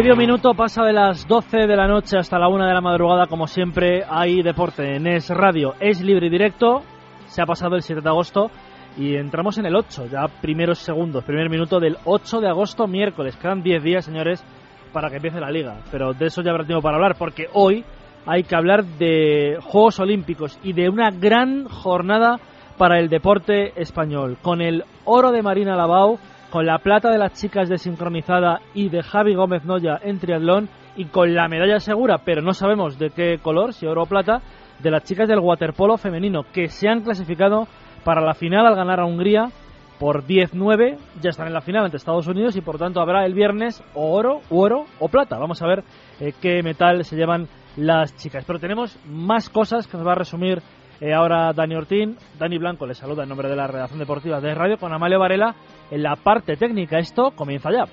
Medio minuto pasa de las 12 de la noche hasta la 1 de la madrugada, como siempre hay deporte en Es Radio, es libre y directo, se ha pasado el 7 de agosto y entramos en el 8, ya primeros segundos, primer minuto del 8 de agosto, miércoles, quedan 10 días señores para que empiece la liga, pero de eso ya habrá tiempo para hablar, porque hoy hay que hablar de Juegos Olímpicos y de una gran jornada para el deporte español, con el oro de Marina Lavao, con la plata de las chicas de sincronizada y de Javi Gómez Noya en triatlón y con la medalla segura, pero no sabemos de qué color, si oro o plata, de las chicas del waterpolo femenino que se han clasificado para la final al ganar a Hungría por 10-9, ya están en la final ante Estados Unidos y por tanto habrá el viernes o oro, u oro o plata. Vamos a ver eh, qué metal se llevan las chicas. Pero tenemos más cosas que nos va a resumir eh, ahora Dani Ortín. Dani Blanco le saluda en nombre de la redacción deportiva de Radio con Amalio Varela en la parte técnica. Esto comienza ya.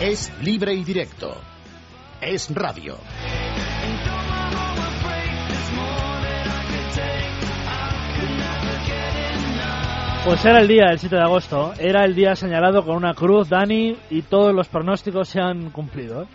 Es libre y directo. Es radio. Pues era el día del 7 de agosto, era el día señalado con una cruz, Dani, y todos los pronósticos se han cumplido. ¿eh?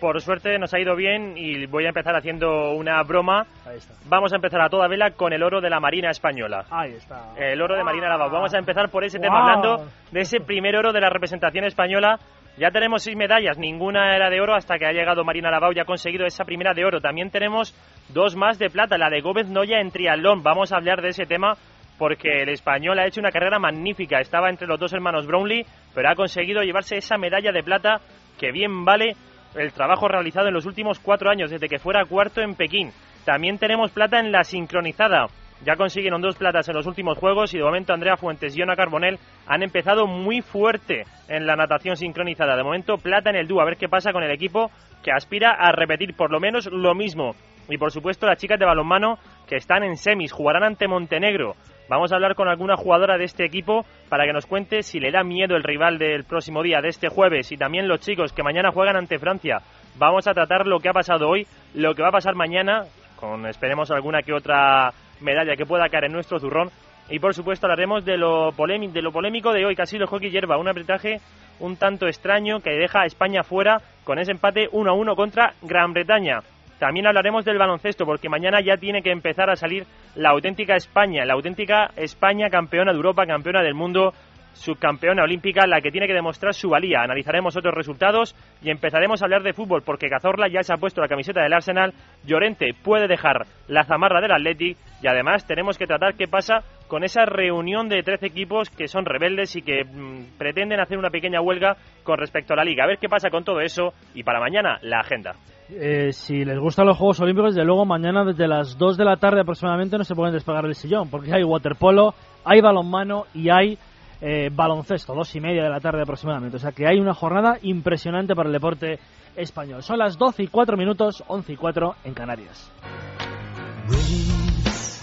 Por suerte nos ha ido bien y voy a empezar haciendo una broma. Ahí está. Vamos a empezar a toda vela con el oro de la Marina Española. Ahí está. El oro de Marina Lavao. Vamos a empezar por ese tema, Wow. hablando de ese primer oro de la representación española. Ya tenemos seis medallas, ninguna era de oro hasta que ha llegado Marina Lavao y ha conseguido esa primera de oro. También tenemos dos más de plata, la de Gómez Noya en triatlón. Vamos a hablar de ese tema porque el español ha hecho una carrera magnífica. Estaba entre los dos hermanos Brownlee, pero ha conseguido llevarse esa medalla de plata que bien vale el trabajo realizado en los últimos cuatro años, desde que fuera cuarto en Pekín. También tenemos plata en la sincronizada. Ya consiguieron dos platas en los últimos juegos y de momento Andrea Fuentes y Ona Carbonell han empezado muy fuerte en la natación sincronizada. De momento plata en el dúo, a ver qué pasa con el equipo que aspira a repetir por lo menos lo mismo. Y por supuesto las chicas de balonmano que están en semis, jugarán ante Montenegro. Vamos a hablar con alguna jugadora de este equipo para que nos cuente si le da miedo el rival del próximo día, de este jueves, y también los chicos que mañana juegan ante Francia. Vamos a tratar lo que ha pasado hoy, lo que va a pasar mañana, con esperemos alguna que otra medalla que pueda caer en nuestro zurrón. Y por supuesto hablaremos de lo, de lo polémico de hoy, que ha sido el hockey hierba, un apretaje un tanto extraño que deja a España fuera con ese empate 1 a 1 contra Gran Bretaña. También hablaremos del baloncesto, porque mañana ya tiene que empezar a salir la auténtica España, la auténtica España campeona de Europa, campeona del mundo, subcampeona olímpica, la que tiene que demostrar su valía. Analizaremos otros resultados y empezaremos a hablar de fútbol, porque Cazorla ya se ha puesto la camiseta del Arsenal, Llorente puede dejar la zamarra del Athletic y además tenemos que tratar qué pasa con esa reunión de 13 equipos que son rebeldes y que mm, pretenden hacer una pequeña huelga con respecto a la liga. A ver qué pasa con todo eso y para mañana la agenda. Eh, si les gustan los Juegos Olímpicos, de luego mañana desde las 2 de la tarde aproximadamente no se pueden despegar del sillón, porque hay waterpolo, hay balonmano y hay eh, baloncesto, dos y media de la tarde aproximadamente. O sea que hay una jornada impresionante para el deporte español. Son las 12 y 4 minutos, 11 y 4 en Canarias. Race.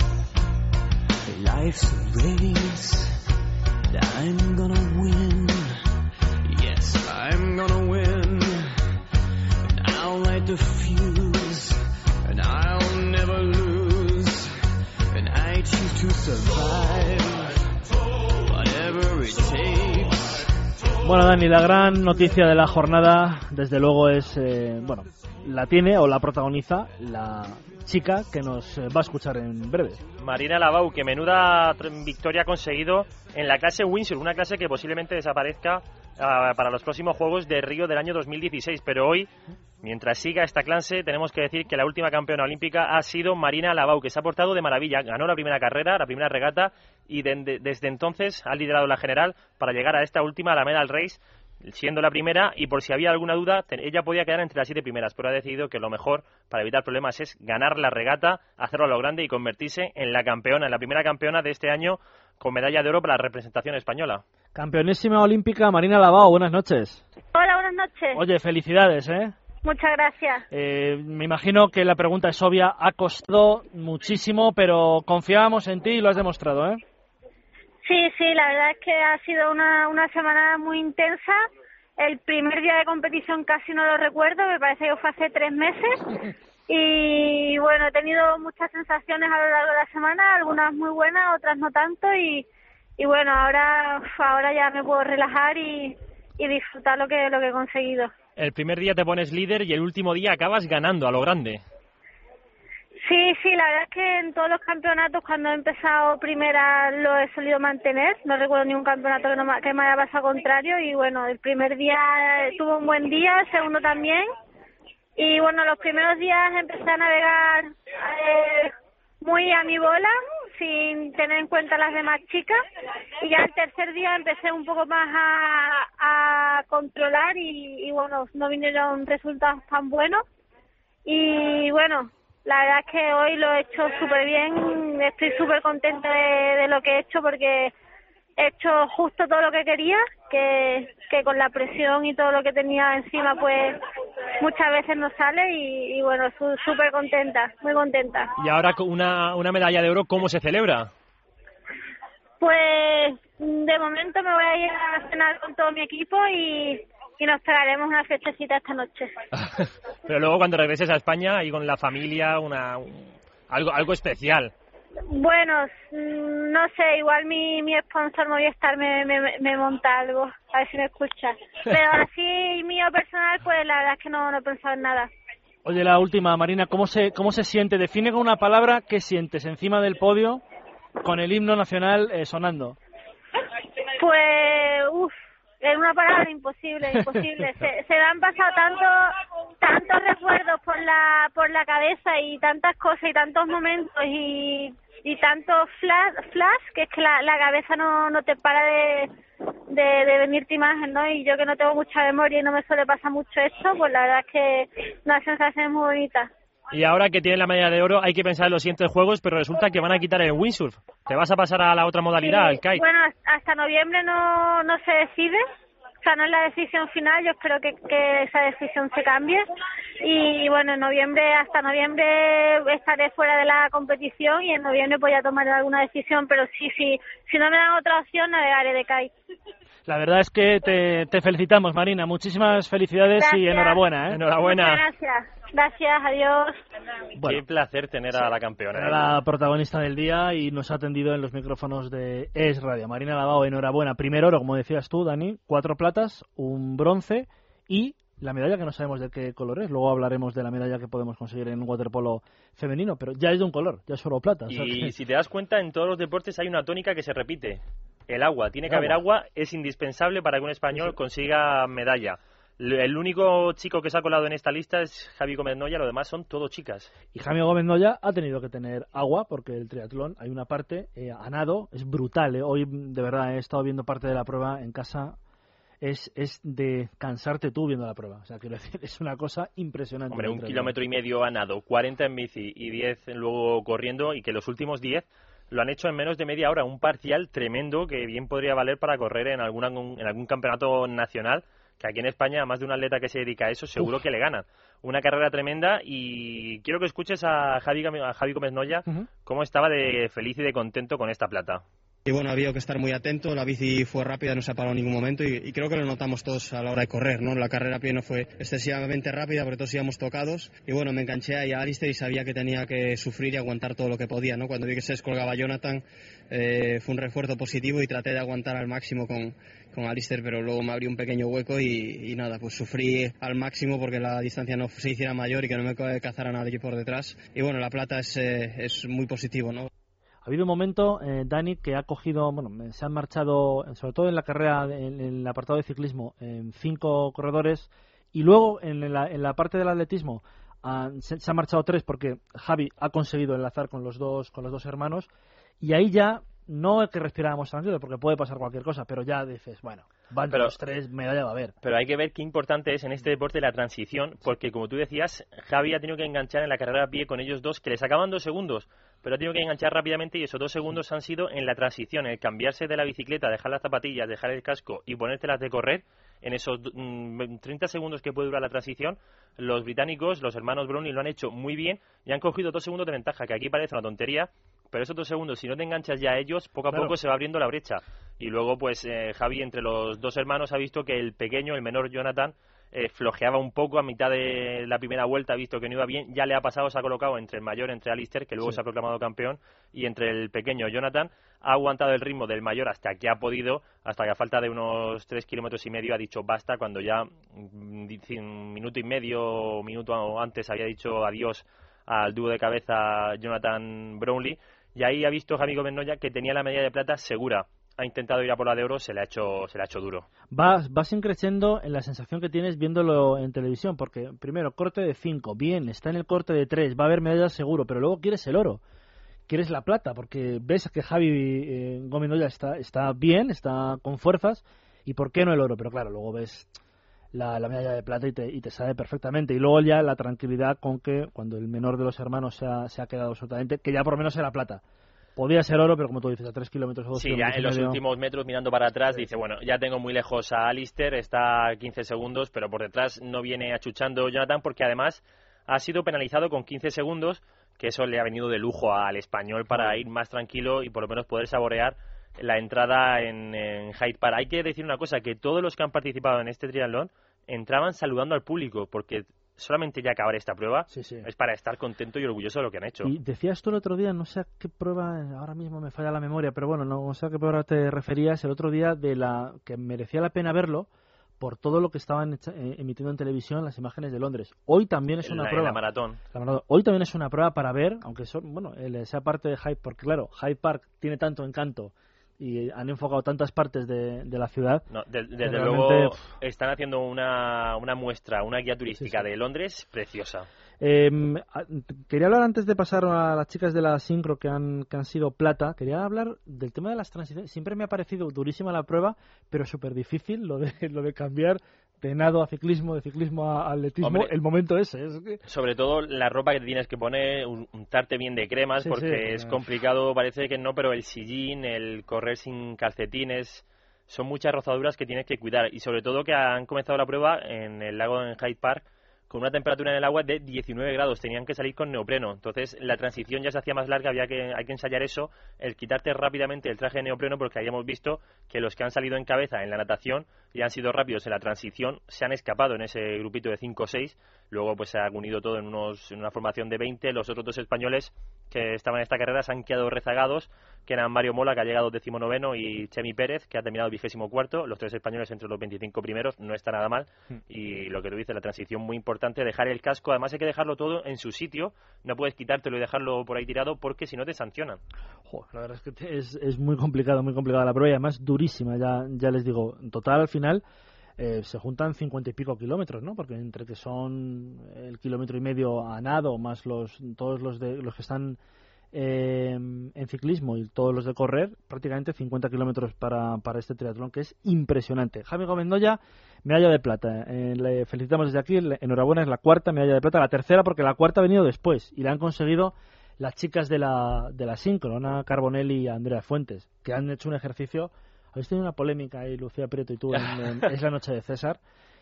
Light the fuse, and I'll never lose. And I choose to survive, whatever it takes. Bueno, Dani, la gran noticia de la jornada, desde luego, es, eh, bueno, la tiene o la protagoniza la chica que nos eh, va a escuchar en breve. Marina Lavau, que menuda victoria ha conseguido en la clase Windsor, una clase que posiblemente desaparezca para los próximos Juegos de Río del año 2016. Pero hoy, mientras siga esta clase, tenemos que decir que la última campeona olímpica ha sido Marina Lavau, que se ha portado de maravilla. Ganó la primera carrera, la primera regata, y de- de- desde entonces ha liderado la general para llegar a esta última, la Medal Race, siendo la primera y por si había alguna duda, ella podía quedar entre las siete primeras, pero ha decidido que lo mejor para evitar problemas es ganar la regata, hacerlo a lo grande y convertirse en la campeona, en la primera campeona de este año con medalla de oro para la representación española. Campeonísima olímpica Marina Lavao, buenas noches. Hola, buenas noches. Oye, felicidades, ¿eh? Muchas gracias. Eh, me imagino que la pregunta es obvia, ha costado muchísimo, pero confiábamos en ti y lo has demostrado, ¿eh? Sí, sí, la verdad es que ha sido una, una semana muy intensa. El primer día de competición casi no lo recuerdo, me parece que fue hace tres meses. Y bueno, he tenido muchas sensaciones a lo largo de la semana, algunas muy buenas, otras no tanto. Y, y bueno, ahora, ahora ya me puedo relajar y, y disfrutar lo que, lo que he conseguido. El primer día te pones líder y el último día acabas ganando a lo grande. Sí, sí, la verdad es que en todos los campeonatos cuando he empezado primera lo he solido mantener. No recuerdo ningún campeonato que, no me, que me haya pasado contrario y bueno, el primer día tuve un buen día, el segundo también. Y bueno, los primeros días empecé a navegar eh, muy a mi bola, sin tener en cuenta las demás chicas. Y ya el tercer día empecé un poco más a, controlar y, y bueno, no vinieron resultados tan buenos. Y bueno, la verdad es que hoy lo he hecho súper bien, estoy súper contenta de, de lo que he hecho porque he hecho justo todo lo que quería, que, que con la presión y todo lo que tenía encima pues muchas veces no sale y, y bueno, su- súper contenta, muy contenta. Y ahora con una, una medalla de oro, ¿cómo se celebra? Pues de momento me voy a ir a cenar con todo mi equipo y, y nos pegaremos una fechecita esta noche. Pero luego cuando regreses a España y con la familia, una, un- algo, algo especial. Bueno, mm, no sé, igual mi, mi sponsor Movistar me, me, me monta algo, a ver si me escucha. Pero así mío personal, pues la verdad es que no, no he pensado en nada. Oye, la última, Marina, ¿cómo se, cómo se siente? Define con una palabra qué sientes encima del podio con el himno nacional eh, sonando. Pues, uff, es una palabra imposible, imposible. Se, se me han pasado tanto, tantos recuerdos por la, por la cabeza y tantas cosas y tantos momentos y, y tantos flash, flash que es que la, la cabeza no, no te para de, de, de venirte imagen, ¿no? Y yo que no tengo mucha memoria y no me suele pasar mucho esto, pues la verdad es que una sensación muy bonita. Y ahora que tienes la medalla de oro, hay que pensar en los siguientes juegos, pero resulta que van a quitar el windsurf. Te vas a pasar a la otra modalidad, Sí, al kite. Bueno, hasta noviembre no, no se decide. O sea, no es la decisión final. Yo espero que, que esa decisión se cambie. Y bueno, en noviembre, hasta noviembre estaré fuera de la competición y en noviembre voy a tomar alguna decisión. Pero sí, sí, si no me dan otra opción, navegaré de kite. La verdad es que te, te felicitamos, Marina. Muchísimas felicidades y enhorabuena. ¿eh? Enhorabuena. Muchas gracias. Gracias, adiós. Bueno. Qué placer tener a la campeona. Era la protagonista del día y nos ha atendido en los micrófonos de Es Radio. Marina Lavao, enhorabuena. Primer oro, como decías tú, Dani, cuatro platas, un bronce y la medalla que no sabemos de qué color es. Luego hablaremos de la medalla que podemos conseguir en waterpolo femenino, pero ya es de un color, ya es solo plata. o sea Y que- si te das cuenta, en todos los deportes hay una tónica que se repite. El agua. Tiene que haber agua. agua. Es indispensable para que un español consiga medalla. El único chico que se ha colado en esta lista es Javi Gómez Noya, lo demás son todo chicas. Y Jaime Gómez Noya ha tenido que tener agua porque el triatlón hay una parte eh, a nado, es brutal. eh. Hoy, de verdad, he estado viendo parte de la prueba en casa. Es, es de cansarte tú viendo la prueba. O sea, quiero decir, es una cosa impresionante. Hombre, un kilómetro y medio a nado, 40 en bici y 10 luego corriendo y que los últimos 10 lo han hecho en menos de media hora. Un parcial tremendo que bien podría valer para correr en, alguna, en algún campeonato nacional que aquí en España, a más de un atleta que se dedica a eso, seguro que le ganan. Una carrera tremenda y quiero que escuches a Javi, a Javi Gómez Noya cómo estaba de feliz y de contento con esta plata. Y bueno, había que estar muy atento, la bici fue rápida, no se ha parado en ningún momento y, creo que lo notamos todos a la hora de correr, ¿no? La carrera a pie no fue excesivamente rápida porque todos íbamos tocados y bueno, me enganché ahí a Alistair y sabía que tenía que sufrir y aguantar todo lo que podía, ¿no? Cuando vi que se descolgaba Jonathan eh, fue un refuerzo positivo y traté de aguantar al máximo con, con Alistair, pero luego me abrió un pequeño hueco y, y nada, pues sufrí al máximo porque la distancia no se hiciera mayor y que no me cazara nadie por detrás. Y bueno, la plata es, eh, es muy positivo, ¿no? Ha habido un momento, eh, Dani, que ha cogido, bueno, se han marchado, sobre todo en la carrera, en, en el apartado de ciclismo, en cinco corredores y luego en la, en la parte del atletismo se, se han marchado tres porque Javi ha conseguido enlazar con los dos, con los dos hermanos y ahí ya no es que respiráramos tranquilos, porque puede pasar cualquier cosa, pero ya dices, bueno, van Pero- los tres, medalla va a haber. Pero hay que ver qué importante es en este deporte la transición, porque como tú decías, Javi ha tenido que enganchar en la carrera a pie con ellos dos, que le sacaban dos segundos, pero ha tenido que enganchar rápidamente y esos dos segundos han sido en la transición, el cambiarse de la bicicleta, dejar las zapatillas, dejar el casco y ponértelas de correr. En esos mm, 30 segundos que puede durar la transición, los británicos, los hermanos Brownlee, lo han hecho muy bien y han cogido dos segundos de ventaja, que aquí parece una tontería, pero esos dos segundos, si no te enganchas ya a ellos, poco a Claro. poco se va abriendo la brecha. Y luego, pues, eh, Javi, entre los dos hermanos, ha visto que el pequeño, el menor Jonathan, eh, flojeaba un poco a mitad de la primera vuelta, ha visto que no iba bien, ya le ha pasado, se ha colocado entre el mayor, entre Alistair, que luego Sí. se ha proclamado campeón, y entre el pequeño Jonathan, ha aguantado el ritmo del mayor hasta que ha podido, hasta que a falta de unos tres kilómetros y medio ha dicho basta, cuando ya mm, un minuto y medio o minuto antes había dicho adiós al dúo de cabeza Jonathan Brownlee, y ahí ha visto Javi Gómez Noya que tenía la medalla de plata segura. Ha intentado ir a por la de oro, se le ha hecho, se le ha hecho duro. Vas, vas increciendo en la sensación que tienes viéndolo en televisión, porque primero, corte de 5, bien, está en el corte de 3, va a haber medallas seguro, pero luego quieres el oro, quieres la plata, porque ves que Javi eh, Gómez Noya está, está bien, está con fuerzas, y ¿por qué no el oro? Pero claro, luego ves la, la medalla de plata y te, y te sabe perfectamente. Y luego ya la tranquilidad con que cuando el menor de los hermanos se ha, se ha quedado absolutamente, que ya por lo menos era plata. Podía ser oro, pero como tú dices, a 3 kilómetros o 2 Sí, ya en los medio- últimos metros mirando para atrás dice, bueno, ya tengo muy lejos a Alistair, está a 15 segundos, pero por detrás no viene achuchando Jonathan porque además ha sido penalizado con 15 segundos, que eso le ha venido de lujo al español para ir más tranquilo y por lo menos poder saborear la entrada en, en Hyde Park. Hay que decir una cosa, que todos los que han participado en este triatlón entraban saludando al público, porque solamente ya acabar esta prueba Sí, sí. es para estar contento y orgulloso de lo que han hecho. Y decías tú el otro día, no sé a qué prueba, ahora mismo me falla la memoria, pero bueno, no sé a qué prueba te referías el otro día de la que merecía la pena verlo por todo lo que estaban eh, emitiendo en televisión las imágenes de Londres. Hoy también es una la, prueba. la maratón. La maratón. Hoy también es una prueba para ver, aunque son, bueno, esa parte de Hyde Park, claro, Hyde Park tiene tanto encanto y han enfocado tantas partes de, de la ciudad. No, de- desde realmente, luego están haciendo una, una muestra, una guía turística Sí, sí. de Londres preciosa. Eh, quería hablar antes de pasar a las chicas de la sincro que han, que han sido plata. Quería hablar del tema de las transiciones. Siempre me ha parecido durísima la prueba, pero súper difícil lo de, lo de cambiar de nado a ciclismo, de ciclismo a atletismo. Hombre. el momento ese. Es que- Sobre todo la ropa que te tienes que poner, un- untarte bien de cremas, Sí, porque sí, es eh. complicado, parece que no, pero el sillín, el correr sin calcetines, son muchas rozaduras que tienes que cuidar. Y sobre todo que han comenzado la prueba en el lago en Hyde Park con una temperatura en el agua de 19 grados, tenían que salir con neopreno. Entonces la transición ya se hacía más larga, había que, hay que ensayar eso, el quitarte rápidamente el traje de neopreno, porque habíamos visto que los que han salido en cabeza en la natación y han sido rápidos en la transición se han escapado en ese grupito de 5 o 6. Luego pues se ha unido todo en, unos, en una formación de 20. Los otros dos españoles que estaban en esta carrera se han quedado rezagados, que eran Mario Mola, que ha llegado decimonoveno, y Chemi Pérez, que ha terminado vigésimo cuarto. Los tres españoles entre los 25 primeros, no está nada mal. Y lo que tú dices, la transición muy importante, dejar el casco. Además hay que dejarlo todo en su sitio. No puedes quitártelo y dejarlo por ahí tirado porque si no te sancionan. La verdad es que es muy complicado, muy complicada la prueba y además durísima, ya, ya les digo. En total, al final, eh, se juntan cincuenta y pico kilómetros, ¿no? Porque entre que son el kilómetro y medio a nado, más los todos los, de, los que están eh, en ciclismo y todos los de correr, prácticamente 50 kilómetros para, para este triatlón, que es impresionante. Jaime Gómez Noya, medalla de plata. Eh, le felicitamos desde aquí, le- enhorabuena, es la cuarta medalla de plata, la tercera porque la cuarta ha venido después y la han conseguido las chicas de la, de la Ana Carbonelli y Andrea Fuentes, que han hecho un ejercicio. Habéis tenido una polémica ahí, Lucía Prieto y tú, en, en Es la Noche de César.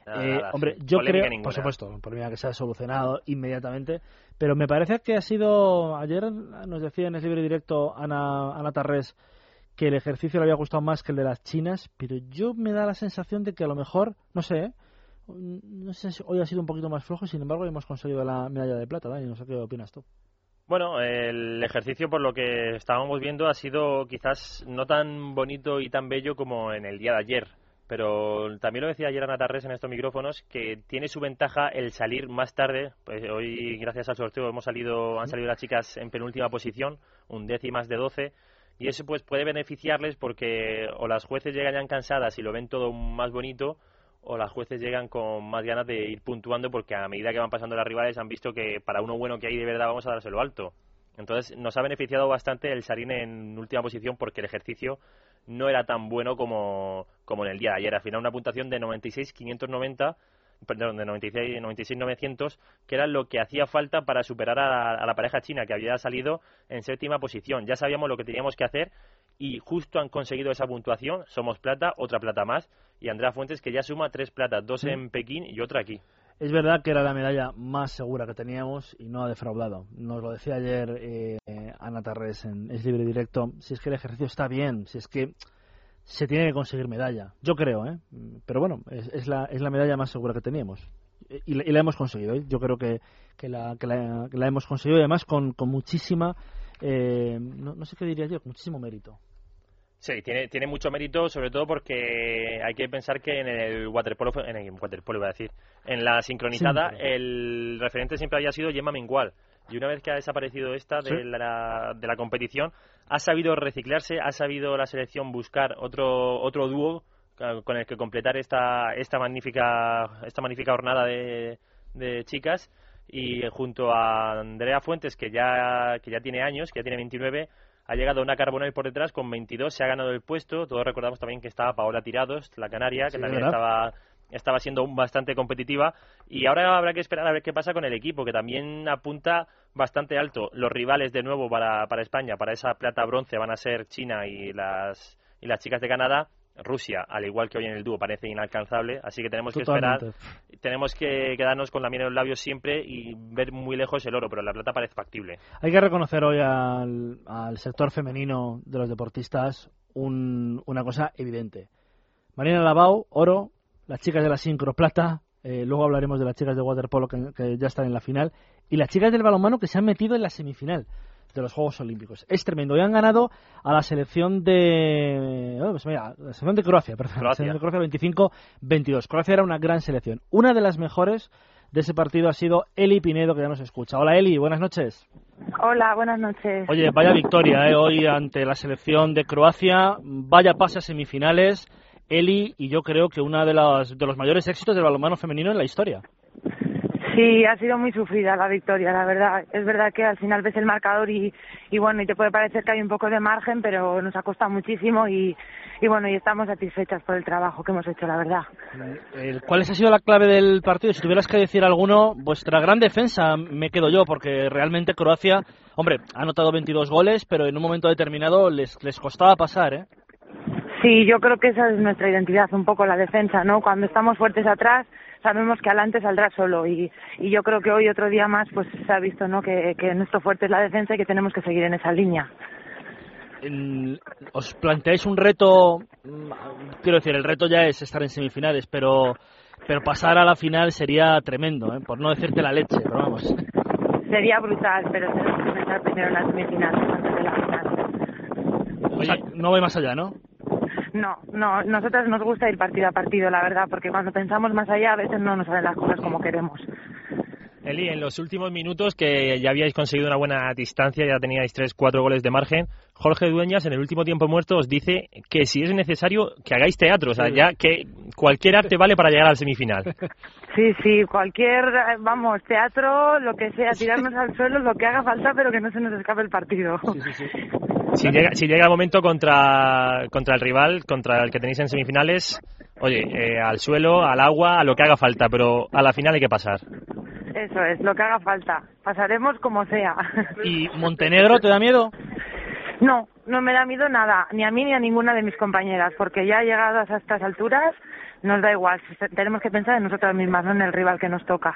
Nada, Eh, nada, hombre, yo creo, ninguna. por supuesto, polémica que se ha solucionado inmediatamente, pero me parece que ha sido, ayer nos decía en el libre directo Ana, Ana Tarrés que el ejercicio le había gustado más que el de las chinas, pero yo me da la sensación de que a lo mejor, no sé, no sé si hoy ha sido un poquito más flojo, sin embargo hemos conseguido la medalla de plata, Dani, no sé qué opinas tú. Bueno, el ejercicio, por lo que estábamos viendo, ha sido quizás no tan bonito y tan bello como en el día de ayer. Pero también lo decía ayer Ana Tarrés en estos micrófonos, que tiene su ventaja el salir más tarde. Pues hoy, gracias al sorteo, hemos salido, han salido las chicas en penúltima posición, un décimas de 12. Y eso pues puede beneficiarles porque o las jueces llegan ya cansadas y lo ven todo más bonito, o las jueces llegan con más ganas de ir puntuando porque a medida que van pasando las rivales han visto que para uno bueno que hay de verdad vamos a dárselo alto. Entonces nos ha beneficiado bastante el Sarín en última posición porque el ejercicio no era tan bueno como, como en el día de ayer. Al final una puntuación de 96.590 perdón, de 96, 96.900, que era lo que hacía falta para superar a, a la pareja china que había salido en séptima posición. Ya sabíamos lo que teníamos que hacer y justo han conseguido esa puntuación. Somos plata, otra plata más. Y Andrea Fuentes que ya suma tres platas, dos en Pekín y otra aquí. Es verdad que era la medalla más segura que teníamos y no ha defraudado. Nos lo decía ayer eh, Ana Tarres en Es Libre Directo. Si es que el ejercicio está bien, si es que se tiene que conseguir medalla. Yo creo, ¿eh? Pero bueno, es, la, es la medalla más segura que teníamos. Y, la- y la hemos conseguido. ¿eh? Yo creo que, que, la, que, la, que la hemos conseguido y además con, con muchísima, eh, no, no sé qué diría yo, con muchísimo mérito. Sí, tiene, tiene mucho mérito, sobre todo porque hay que pensar que en el waterpolo, en el waterpolo iba a decir, en la sincronizada, el referente siempre había sido Gemma Mengual. Y una vez que ha desaparecido esta de, Sí. la, de la competición, ha sabido reciclarse, ha sabido la selección buscar otro, otro dúo con el que completar esta, esta magnífica, esta magnífica jornada de, de chicas. Y junto a Andrea Fuentes, que ya, que ya tiene años, que ya tiene 29, ha llegado una Carbonell por detrás con 22, se ha ganado el puesto. Todos recordamos también que estaba Paola Tirados, la canaria, que Sí, también estaba, estaba siendo bastante competitiva. Y ahora habrá que esperar a ver qué pasa con el equipo, que también apunta bastante alto. Los rivales de nuevo para, para España, para esa plata bronce, van a ser China y las, y las chicas de Canadá. Rusia, al igual que hoy en el dúo, parece inalcanzable, así que tenemos que esperar tenemos que quedarnos con la miel en los labios siempre y ver muy lejos el oro, pero la plata parece factible. Hay que reconocer hoy al, al sector femenino de los deportistas un- una cosa evidente. Marina Lavao, oro, las chicas de la sincro, plata, eh, luego hablaremos de las chicas de waterpolo que, que ya están en la final, y las chicas del balonmano que se han metido en la semifinal de los Juegos Olímpicos. Es tremendo. Y han ganado a la selección de... oh, pues mira, la selección de Croacia, perdón. La Croacia. selección de Croacia 25-22. Croacia era una gran selección. Una de las mejores de ese partido ha sido Eli Pinedo, que ya nos escucha. Hola Eli, buenas noches. Hola, buenas noches. Oye, vaya victoria eh, hoy ante la selección de Croacia, vaya pase a semifinales, Eli, y yo creo que uno de los, de los mayores éxitos del balonmano femenino en la historia. Sí, ha sido muy sufrida la victoria, la verdad. Es verdad que al final ves el marcador y, y bueno, y te puede parecer que hay un poco de margen, pero nos ha costado muchísimo y, y bueno, y estamos satisfechas por el trabajo que hemos hecho, la verdad. ¿Cuál ha sido la clave del partido? Si tuvieras que decir alguno, vuestra gran defensa me quedo yo, porque realmente Croacia, hombre, ha anotado 22 goles, pero en un momento determinado les, les costaba pasar, ¿eh? Sí, yo creo que esa es nuestra identidad, un poco la defensa, ¿no? Cuando estamos fuertes atrás, sabemos que adelante saldrá solo y, y yo creo que hoy otro día más pues se ha visto, ¿no? Que, que nuestro fuerte es la defensa y que tenemos que seguir en esa línea. ¿Os planteáis un reto? mm, Quiero decir, el reto ya es estar en semifinales, pero, pero pasar a la final sería tremendo, ¿eh? por no decirte la leche, pero vamos. Sería brutal, pero tenemos que pensar primero en las semifinales antes de la final. O sea, no voy más allá, ¿no? No, no, nosotros nos gusta ir partido a partido, la verdad, porque cuando pensamos más allá a veces no nos salen las cosas como queremos. Eli, en los últimos minutos que ya habíais conseguido una buena distancia, ya teníais 3-4 goles de margen, Jorge Dueñas en el último tiempo muerto os dice que si es necesario que hagáis teatro, o sea, Sí. ya que cualquier arte vale para llegar al semifinal. Sí, sí, cualquier, vamos, teatro, lo que sea, tirarnos al suelo, lo que haga falta, pero que no se nos escape el partido. Si llega, si llega el momento contra, contra el rival, contra el que tenéis en semifinales, oye, eh, al suelo, al agua, a lo que haga falta, pero a la final hay que pasar. Eso es, lo que haga falta. Pasaremos como sea. ¿Y Montenegro te da miedo? No, no me da miedo nada, ni a mí ni a ninguna de mis compañeras, porque ya llegadas a estas alturas nos da igual. Tenemos que pensar en nosotras mismas, no en el rival que nos toca.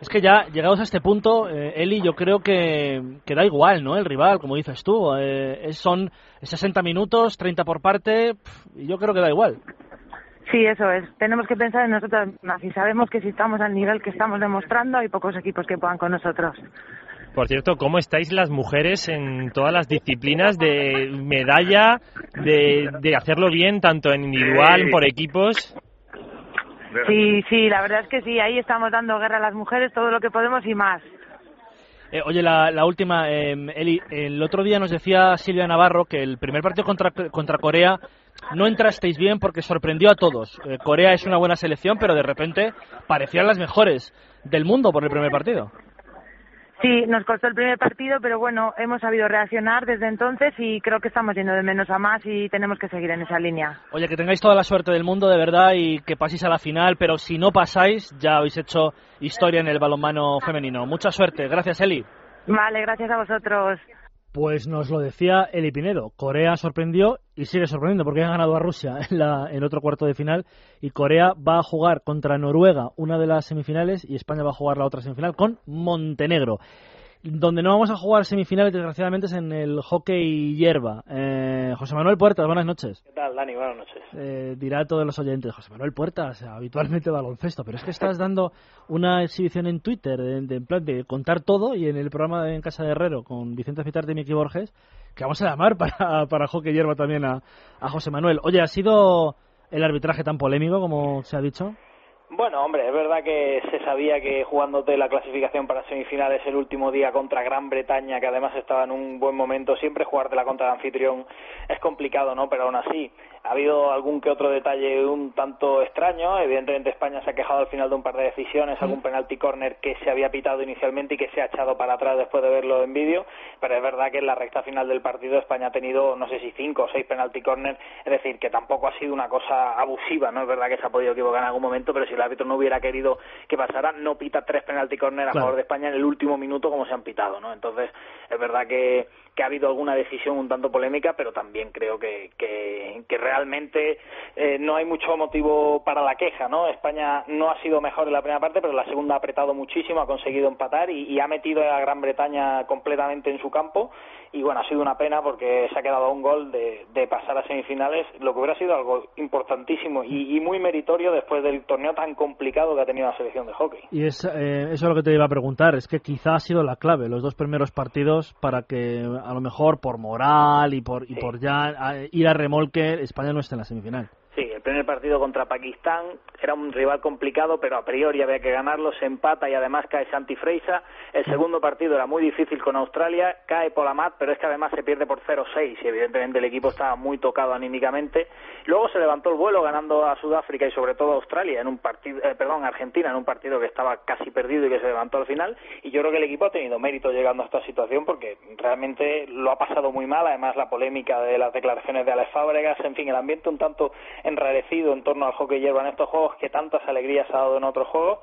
Es que ya, llegados a este punto, eh, Eli, yo creo que, que da igual, ¿no? El rival, como dices tú. Eh, es- son 60 minutos, 30 por parte, y yo creo que da igual. Sí, eso es. Tenemos que pensar en nosotras mismas y sabemos que si estamos al nivel que estamos demostrando, hay pocos equipos que puedan con nosotros. Por cierto, ¿cómo estáis las mujeres en todas las disciplinas de medalla, de, de hacerlo bien, tanto en individual, por equipos? Sí, sí, la verdad es que sí, ahí estamos dando guerra a las mujeres todo lo que podemos y más. Eh, oye, la, la última, eh, Eli, el otro día nos decía Silvia Navarro que el primer partido contra, contra Corea no entrasteis bien porque sorprendió a todos. Eh, Corea es una buena selección, pero de repente parecían las mejores del mundo por el primer partido. Sí, nos costó el primer partido, pero bueno, hemos sabido reaccionar desde entonces y creo que estamos yendo de menos a más y tenemos que seguir en esa línea. Oye, que tengáis toda la suerte del mundo, de verdad, y que paséis a la final, pero si no pasáis, ya habéis hecho historia en el balonmano femenino. Mucha suerte. Gracias, Eli. Vale, gracias a vosotros. Pues nos lo decía Eli Pinedo. Corea sorprendió y sigue sorprendiendo porque ha ganado a Rusia en, la, en otro cuarto de final y Corea va a jugar contra Noruega una de las semifinales y España va a jugar la otra semifinal con Montenegro. Donde no vamos a jugar semifinales, desgraciadamente, es en el hockey hierba. Eh, José Manuel Puertas, buenas noches. ¿Qué tal, Dani? Buenas noches. Eh, dirá a todos los oyentes, José Manuel Puertas, habitualmente baloncesto, pero es que estás dando una exhibición en Twitter, de, de- en plan de contar todo, y en el programa de En Casa de Herrero con Vicente Fitarte y Miki Borges, que vamos a llamar para, para hockey hierba también a, a José Manuel. Oye, ¿ha sido el arbitraje tan polémico como se ha dicho? Bueno, hombre, es verdad que se sabía que jugándote la clasificación para semifinales el último día contra Gran Bretaña, que además estaba en un buen momento, siempre jugártela contra anfitrión es complicado, ¿no? Pero aún así, ha habido algún que otro detalle un tanto extraño. Evidentemente España se ha quejado al final de un par de decisiones, algún penalti corner que se había pitado inicialmente y que se ha echado para atrás después de verlo en vídeo, pero es verdad que en la recta final del partido España ha tenido, no sé si cinco o seis penalti corner, es decir, que tampoco ha sido una cosa abusiva, ¿no? Es verdad que se ha podido equivocar en algún momento, pero si el árbitro no hubiera querido que pasara, no pita tres penalti corner a Claro. favor de España en el último minuto como se han pitado, ¿no? Entonces, es verdad que, que ha habido alguna decisión un tanto polémica, pero también creo que, que, realmente eh, no hay mucho motivo para la queja, ¿no? España no ha sido mejor en la primera parte, pero la segunda ha apretado muchísimo, ha conseguido empatar y, ha metido a Gran Bretaña completamente en su campo. Y bueno, ha sido una pena porque se ha quedado un gol de, de pasar a semifinales, lo que hubiera sido algo importantísimo y, y muy meritorio después del torneo tan complicado que ha tenido la selección de hockey. Y es, eh, eso es lo que te iba a preguntar, es que quizá ha sido la clave, los dos primeros partidos, para que a lo mejor por moral y por, y Sí. por ya a- ir a remolque, España no esté en la semifinal. Sí, el primer partido contra Pakistán era un rival complicado, pero a priori había que ganarlo, se empata y además cae Santi Freisa. El segundo partido era muy difícil con Australia, cae Polamat, pero es que además se pierde por 0-6 y evidentemente el equipo estaba muy tocado anímicamente. Luego se levantó el vuelo ganando a Sudáfrica y sobre todo a Australia en un partido, eh, perdón, Argentina en un partido que estaba casi perdido y que se levantó al final. Y yo creo que el equipo ha tenido mérito llegando a esta situación porque realmente lo ha pasado muy mal. Además la polémica de las declaraciones de Alex Fábregas, en fin, el ambiente un tanto enrarecido en torno al hockey hierba en estos juegos que tantas alegrías ha dado en otros juegos.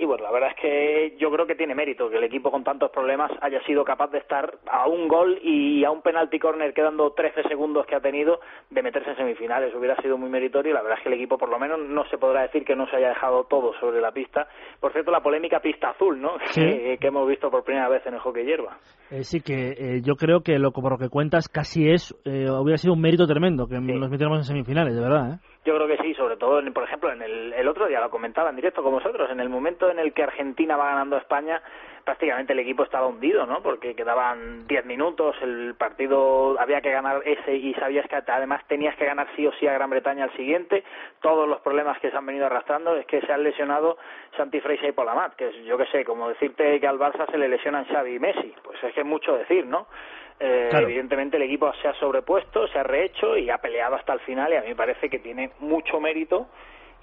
Y bueno, la verdad es que yo creo que tiene mérito que el equipo con tantos problemas haya sido capaz de estar a un gol y a un penalti corner quedando 13 segundos que ha tenido de meterse en semifinales. Hubiera sido muy meritorio y la verdad es que el equipo por lo menos no se podrá decir que no se haya dejado todo sobre la pista. Por cierto, la polémica pista azul, ¿no? Sí. Que, que hemos visto por primera vez en el hockey hierba. Eh, sí, que eh, yo creo que lo, por lo que cuentas casi es, eh, hubiera sido un mérito tremendo que nos metiéramos en semifinales, de verdad. ¿eh? Yo creo que sí, sobre todo, en- por ejemplo, en el, el otro día lo comentaba en directo con vosotros, en el momento en el que Argentina va ganando a España, prácticamente el equipo estaba hundido, ¿no? Porque quedaban 10 minutos, el partido había que ganar ese y sabías que además tenías que ganar sí o sí a Gran Bretaña al siguiente. Todos los problemas que se han venido arrastrando es que se han lesionado Santi Freixa y Polamat, que es, yo que sé, como decirte que al Barça se le lesionan Xavi y Messi, pues es que es mucho decir, ¿no? Eh, Claro. Evidentemente el equipo se ha sobrepuesto, se ha rehecho y ha peleado hasta el final y a mí me parece que tiene mucho mérito.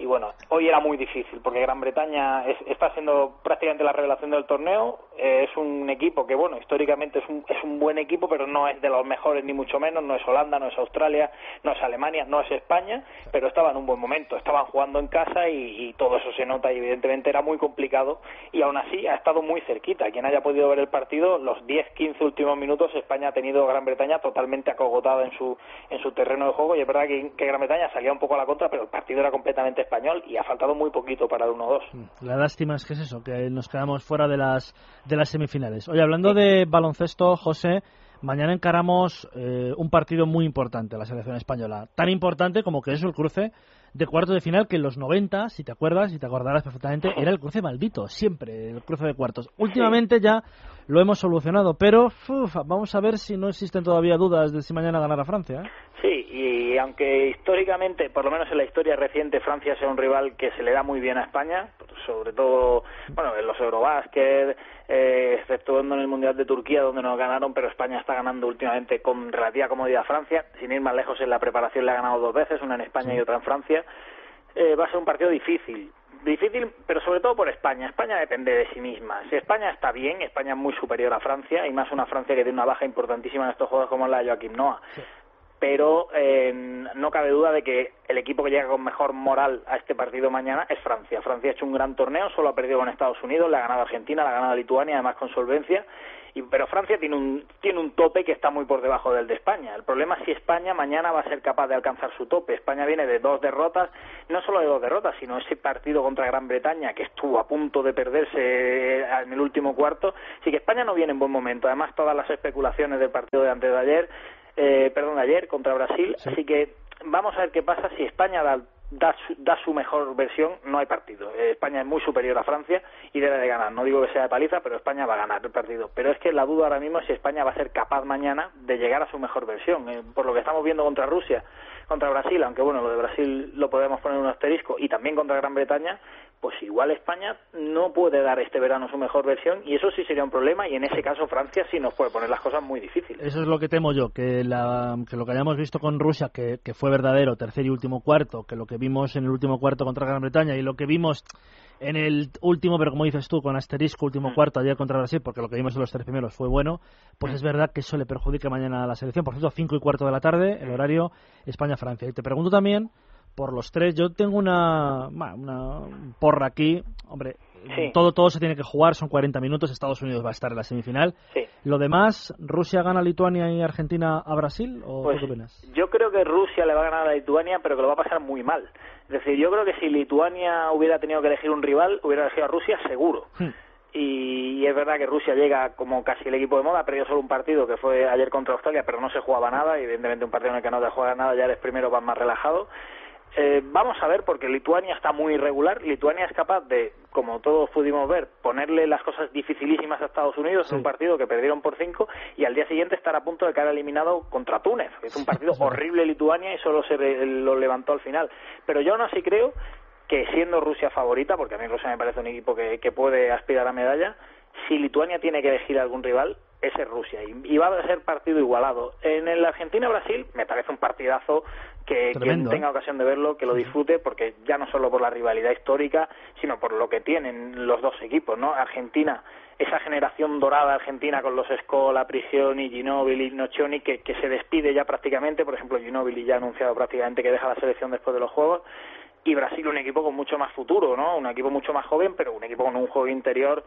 Y bueno, hoy era muy difícil porque Gran Bretaña es- está siendo prácticamente la revelación del torneo. Eh, es un equipo que, bueno, históricamente es un, es un buen equipo, pero no es de los mejores ni mucho menos. No es Holanda, no es Australia, no es Alemania, no es España, pero estaba en un buen momento. Estaban jugando en casa y, y todo eso se nota y evidentemente era muy complicado. Y aún así ha estado muy cerquita. Quien haya podido ver el partido, los 10-15 últimos minutos, España ha tenido a Gran Bretaña totalmente acogotada en su, en su terreno de juego. Y es verdad que, que Gran Bretaña salía un poco a la contra, pero el partido era completamente español y ha faltado muy poquito para el 1-2. La lástima es que es eso, que nos quedamos fuera de las, de las semifinales. Oye, hablando de baloncesto, José, mañana encaramos eh, un partido muy importante, la selección española. Tan importante como que es el cruce de cuarto de final, que en los 90, si te acuerdas, si te acordarás perfectamente, era el cruce maldito, siempre, el cruce de cuartos. Últimamente ya lo hemos solucionado, pero uf, vamos a ver si no existen todavía dudas de si mañana ganará Francia. ¿eh? Sí, y aunque históricamente, por lo menos en la historia reciente, Francia sea un rival que se le da muy bien a España, sobre todo, bueno, en los Eurobásquet, eh, exceptuando en el Mundial de Turquía, donde nos ganaron, pero España está ganando últimamente con relativa comodidad a Francia, sin ir más lejos en la preparación le ha ganado dos veces, una en España y otra en Francia. Eh, va a ser un partido difícil. Difícil, pero sobre todo por España. España depende de sí misma. Si España está bien, España es muy superior a Francia, y más una Francia que tiene una baja importantísima en estos juegos como la de Joaquim Noah. Pero eh, no cabe duda de que el equipo que llega con mejor moral a este partido mañana es Francia. Francia ha hecho un gran torneo, solo ha perdido con Estados Unidos, le ha ganado Argentina, le ha ganado Lituania, además con solvencia. Y, pero Francia tiene un, tiene un tope que está muy por debajo del de España. El problema es si España mañana va a ser capaz de alcanzar su tope. España viene de dos derrotas, no solo de dos derrotas, sino ese partido contra Gran Bretaña que estuvo a punto de perderse en el último cuarto. Así que España no viene en buen momento. Además, todas las especulaciones del partido de antes de ayer, eh, perdón, ayer contra Brasil. Así que vamos a ver qué pasa si España da da su, da su mejor versión, no hay partido. Eh, España es muy superior a Francia y debe de ganar. No digo que sea de paliza, pero España va a ganar el partido. Pero es que la duda ahora mismo es si España va a ser capaz mañana de llegar a su mejor versión. Eh, por lo que estamos viendo contra Rusia, contra Brasil, aunque bueno, lo de Brasil lo podemos poner en un asterisco, y también contra Gran Bretaña, pues igual España no puede dar este verano su mejor versión y eso sí sería un problema y en ese caso Francia sí nos puede poner las cosas muy difíciles. Eso es lo que temo yo, que, la, que lo que hayamos visto con Rusia, que, que fue verdadero, tercer y último cuarto, que lo que vimos en el último cuarto contra Gran Bretaña y lo que vimos en el último, pero como dices tú, con asterisco, último cuarto ayer contra Brasil, porque lo que vimos en los tres primeros fue bueno, pues es verdad que eso le perjudica mañana a la selección. Por cierto, cinco y cuarto de la tarde, el horario España-Francia. Y te pregunto también por los tres. Yo tengo una, una porra aquí. Hombre, Sí. todo, todo se tiene que jugar, son 40 minutos. Estados Unidos va a estar en la semifinal. Sí. Lo demás, ¿Rusia gana a Lituania y Argentina a Brasil? ¿O Pues tú qué opinas? yo creo que Rusia le va a ganar a Lituania, pero que lo va a pasar muy mal. Es decir, yo creo que si Lituania hubiera tenido que elegir un rival, hubiera elegido a Rusia seguro. Hmm. Y, y es verdad que Rusia llega como casi el equipo de moda, perdió solo un partido que fue ayer contra Australia, pero no se jugaba nada. y Evidentemente, un partido en el que no te juega nada, ya eres primero, vas más relajado. Eh, vamos a ver, porque Lituania está muy irregular. Lituania es capaz de, como todos pudimos ver, ponerle las cosas dificilísimas a Estados Unidos en un partido que perdieron por cinco y al día siguiente estar a punto de quedar eliminado contra Túnez. que Es un partido horrible Lituania y solo se lo levantó al final. Pero yo aún así creo que siendo Rusia favorita, porque a mí Rusia me parece un equipo que, que puede aspirar a medalla, si Lituania tiene que elegir algún rival, ese es Rusia. Y, y va a ser partido igualado. En el Argentina-Brasil me parece un partidazo que Tremendo, quien tenga ¿eh? ocasión de verlo, que lo disfrute, porque ya no solo por la rivalidad histórica, sino por lo que tienen los dos equipos, ¿no? Argentina, esa generación dorada argentina con los Scola, Prigioni, Ginóbili, Nocioni, que, que se despide ya prácticamente, por ejemplo, Ginóbili ya ha anunciado prácticamente que deja la selección después de los Juegos, y Brasil un equipo con mucho más futuro, ¿no? Un equipo mucho más joven, pero un equipo con un juego interior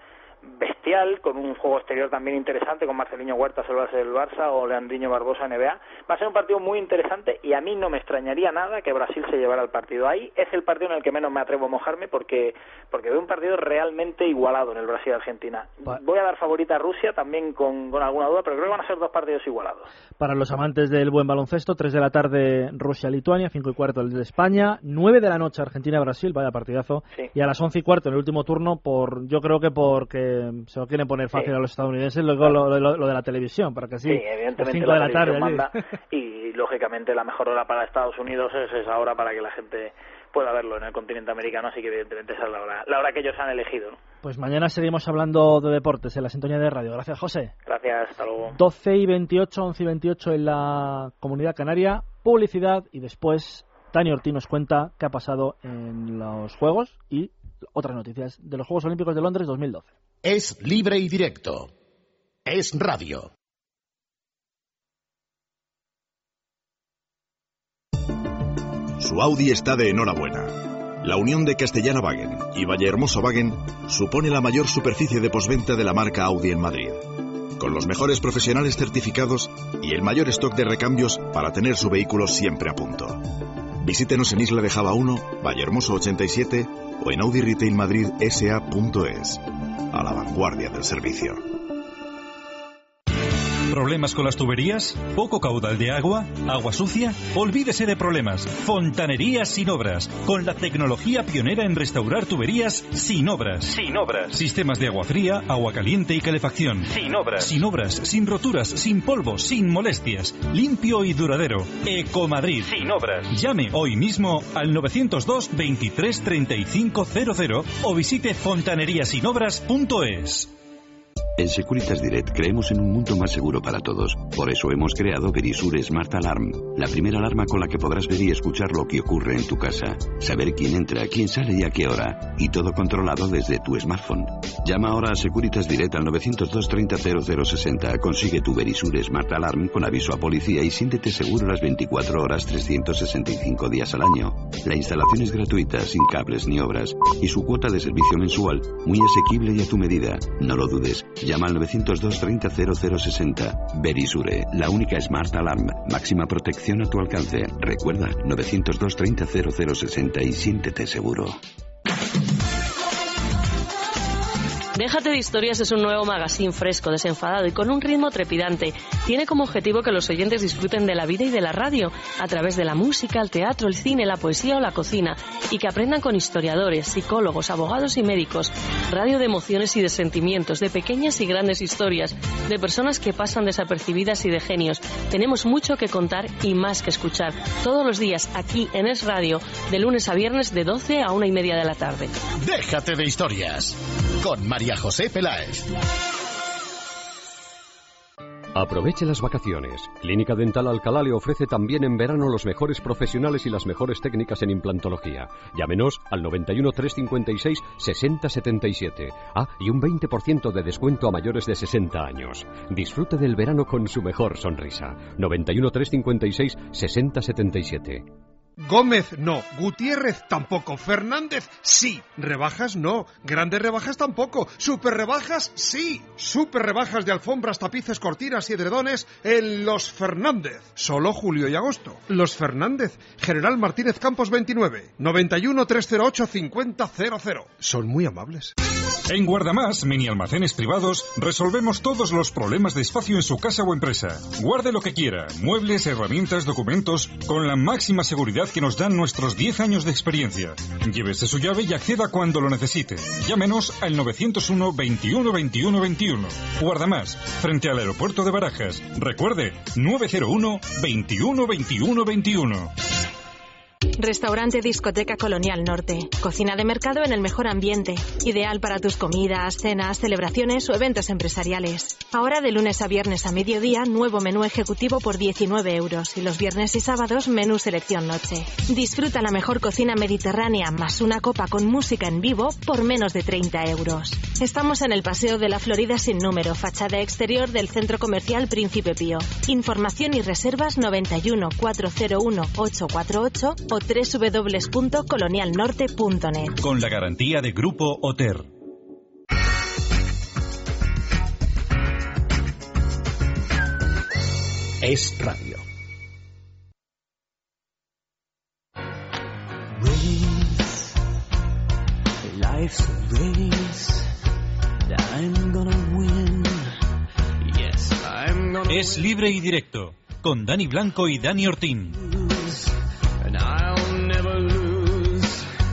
bestial, con un juego exterior también interesante, con Marceliño Huertas, el base del Barça, o Leandriño Barbosa, NBA. Va a ser un partido muy interesante y a mí no me extrañaría nada que Brasil se llevara el partido. Ahí es el partido en el que menos me atrevo a mojarme porque, porque veo un partido realmente igualado en el Brasil-Argentina. Voy a dar favorita a Rusia también con, con alguna duda, pero creo que van a ser dos partidos igualados. Para los amantes del buen baloncesto, 3 de la tarde Rusia-Lituania, 5 y cuarto el de España, 9 de la noche Argentina-Brasil, vaya partidazo, Sí. y a las 11 y cuarto en el último turno, por yo creo que porque se lo quieren poner fácil Sí. a los estadounidenses, luego lo, lo- lo de la televisión, para que así, Sí, evidentemente 5 de la tarde. manda y lógicamente la mejor hora para Estados Unidos es esa hora para que la gente pueda verlo en el continente americano, así que evidentemente esa es la hora, la hora que ellos han elegido. ¿no? Pues mañana seguimos hablando de deportes en la sintonía de radio. Gracias, José. Gracias, hasta luego. 12 y 28, 11 y 28 en la comunidad canaria, publicidad y después Tani Ortiz nos cuenta qué ha pasado en los Juegos y otras noticias de los Juegos Olímpicos de Londres 2012. Es libre y directo. Es radio. Su Audi está de enhorabuena. La unión de Castellana Wagen y Vallehermoso Wagen supone la mayor superficie de posventa de la marca Audi en Madrid. Con los mejores profesionales certificados y el mayor stock de recambios para tener su vehículo siempre a punto. Visítenos en Isla de Java 1, Vallehermoso 87 o en Audi Retail Madrid SA.es. A la vanguardia del servicio. ¿Problemas con las tuberías? ¿Poco caudal de agua? ¿Agua sucia? Olvídese de problemas. Fontanerías sin obras. Con la tecnología pionera en restaurar tuberías sin obras. Sin obras. Sistemas de agua fría, agua caliente y calefacción. Sin obras. Sin obras, sin roturas, sin polvo, sin molestias. Limpio y duradero. Ecomadrid. Sin obras. Llame hoy mismo al 902 23 35 00 o visite fontaneríasinobras.es. En Securitas Direct creemos en un mundo más seguro para todos. Por eso hemos creado Verisur Smart Alarm, la primera alarma con la que podrás ver y escuchar lo que ocurre en tu casa, saber quién entra, quién sale y a qué hora, y todo controlado desde tu smartphone. Llama ahora a Securitas Direct al 902 30 0060. Consigue tu Verisur Smart Alarm con aviso a policía y siéntete seguro las 24 horas 365 días al año. La instalación es gratuita, sin cables ni obras, y su cuota de servicio mensual muy asequible y a tu medida. No lo dudes. Llama al 902 30 0060. Verisure, la única Smart Alarm. Máxima protección a tu alcance. Recuerda, 902 30 0060 y siéntete seguro. Déjate de historias es un nuevo magazine fresco, desenfadado y con un ritmo trepidante. Tiene como objetivo que los oyentes disfruten de la vida y de la radio a través de la música, el teatro, el cine, la poesía o la cocina y que aprendan con historiadores, psicólogos, abogados y médicos. Radio de emociones y de sentimientos, de pequeñas y grandes historias, de personas que pasan desapercibidas y de genios. Tenemos mucho que contar y más que escuchar. Todos los días aquí en Es Radio, de lunes a viernes de 12 a una y media de la tarde. Déjate de historias con María José Peláez. Aproveche las vacaciones. Clínica Dental Alcalá le ofrece también en verano los mejores profesionales y las mejores técnicas en implantología. Llámenos al 91 356 6077. Ah, y un 20% de descuento a mayores de 60 años. Disfrute del verano con su mejor sonrisa. 91 356 6077. Gómez no, Gutiérrez tampoco, Fernández sí, rebajas no, grandes rebajas tampoco, super rebajas sí, super rebajas de alfombras, tapices, cortinas y edredones en Los Fernández, solo julio y agosto. Los Fernández, General Martínez Campos 29, 91 308 5000. Son muy amables. En Guardamás, mini almacenes privados, resolvemos todos los problemas de espacio en su casa o empresa. Guarde lo que quiera, muebles, herramientas, documentos, con la máxima seguridad que nos dan nuestros 10 años de experiencia. Llévese su llave y acceda cuando lo necesite. Llámenos al 901 21 21 21. Guardamás, frente al aeropuerto de Barajas. Recuerde, 901 21 21 21. Restaurante Discoteca Colonial Norte. Cocina de mercado en el mejor ambiente. Ideal para tus comidas, cenas, celebraciones o eventos empresariales. Ahora de lunes a viernes a mediodía, nuevo menú ejecutivo por 19 euros. Y los viernes y sábados, menú selección noche. Disfruta la mejor cocina mediterránea más una copa con música en vivo por menos de 30 euros. Estamos en el Paseo de la Florida sin número, fachada exterior del Centro Comercial Príncipe Pío. Información y reservas 91 401 848 o www.colonialnorte.net. Con la garantía de Grupo Oter. Es radio. Race, life's a race. I'm gonna win. Yes, I'm gonna Es libre y directo. Con Dani Blanco y Dani Ortín.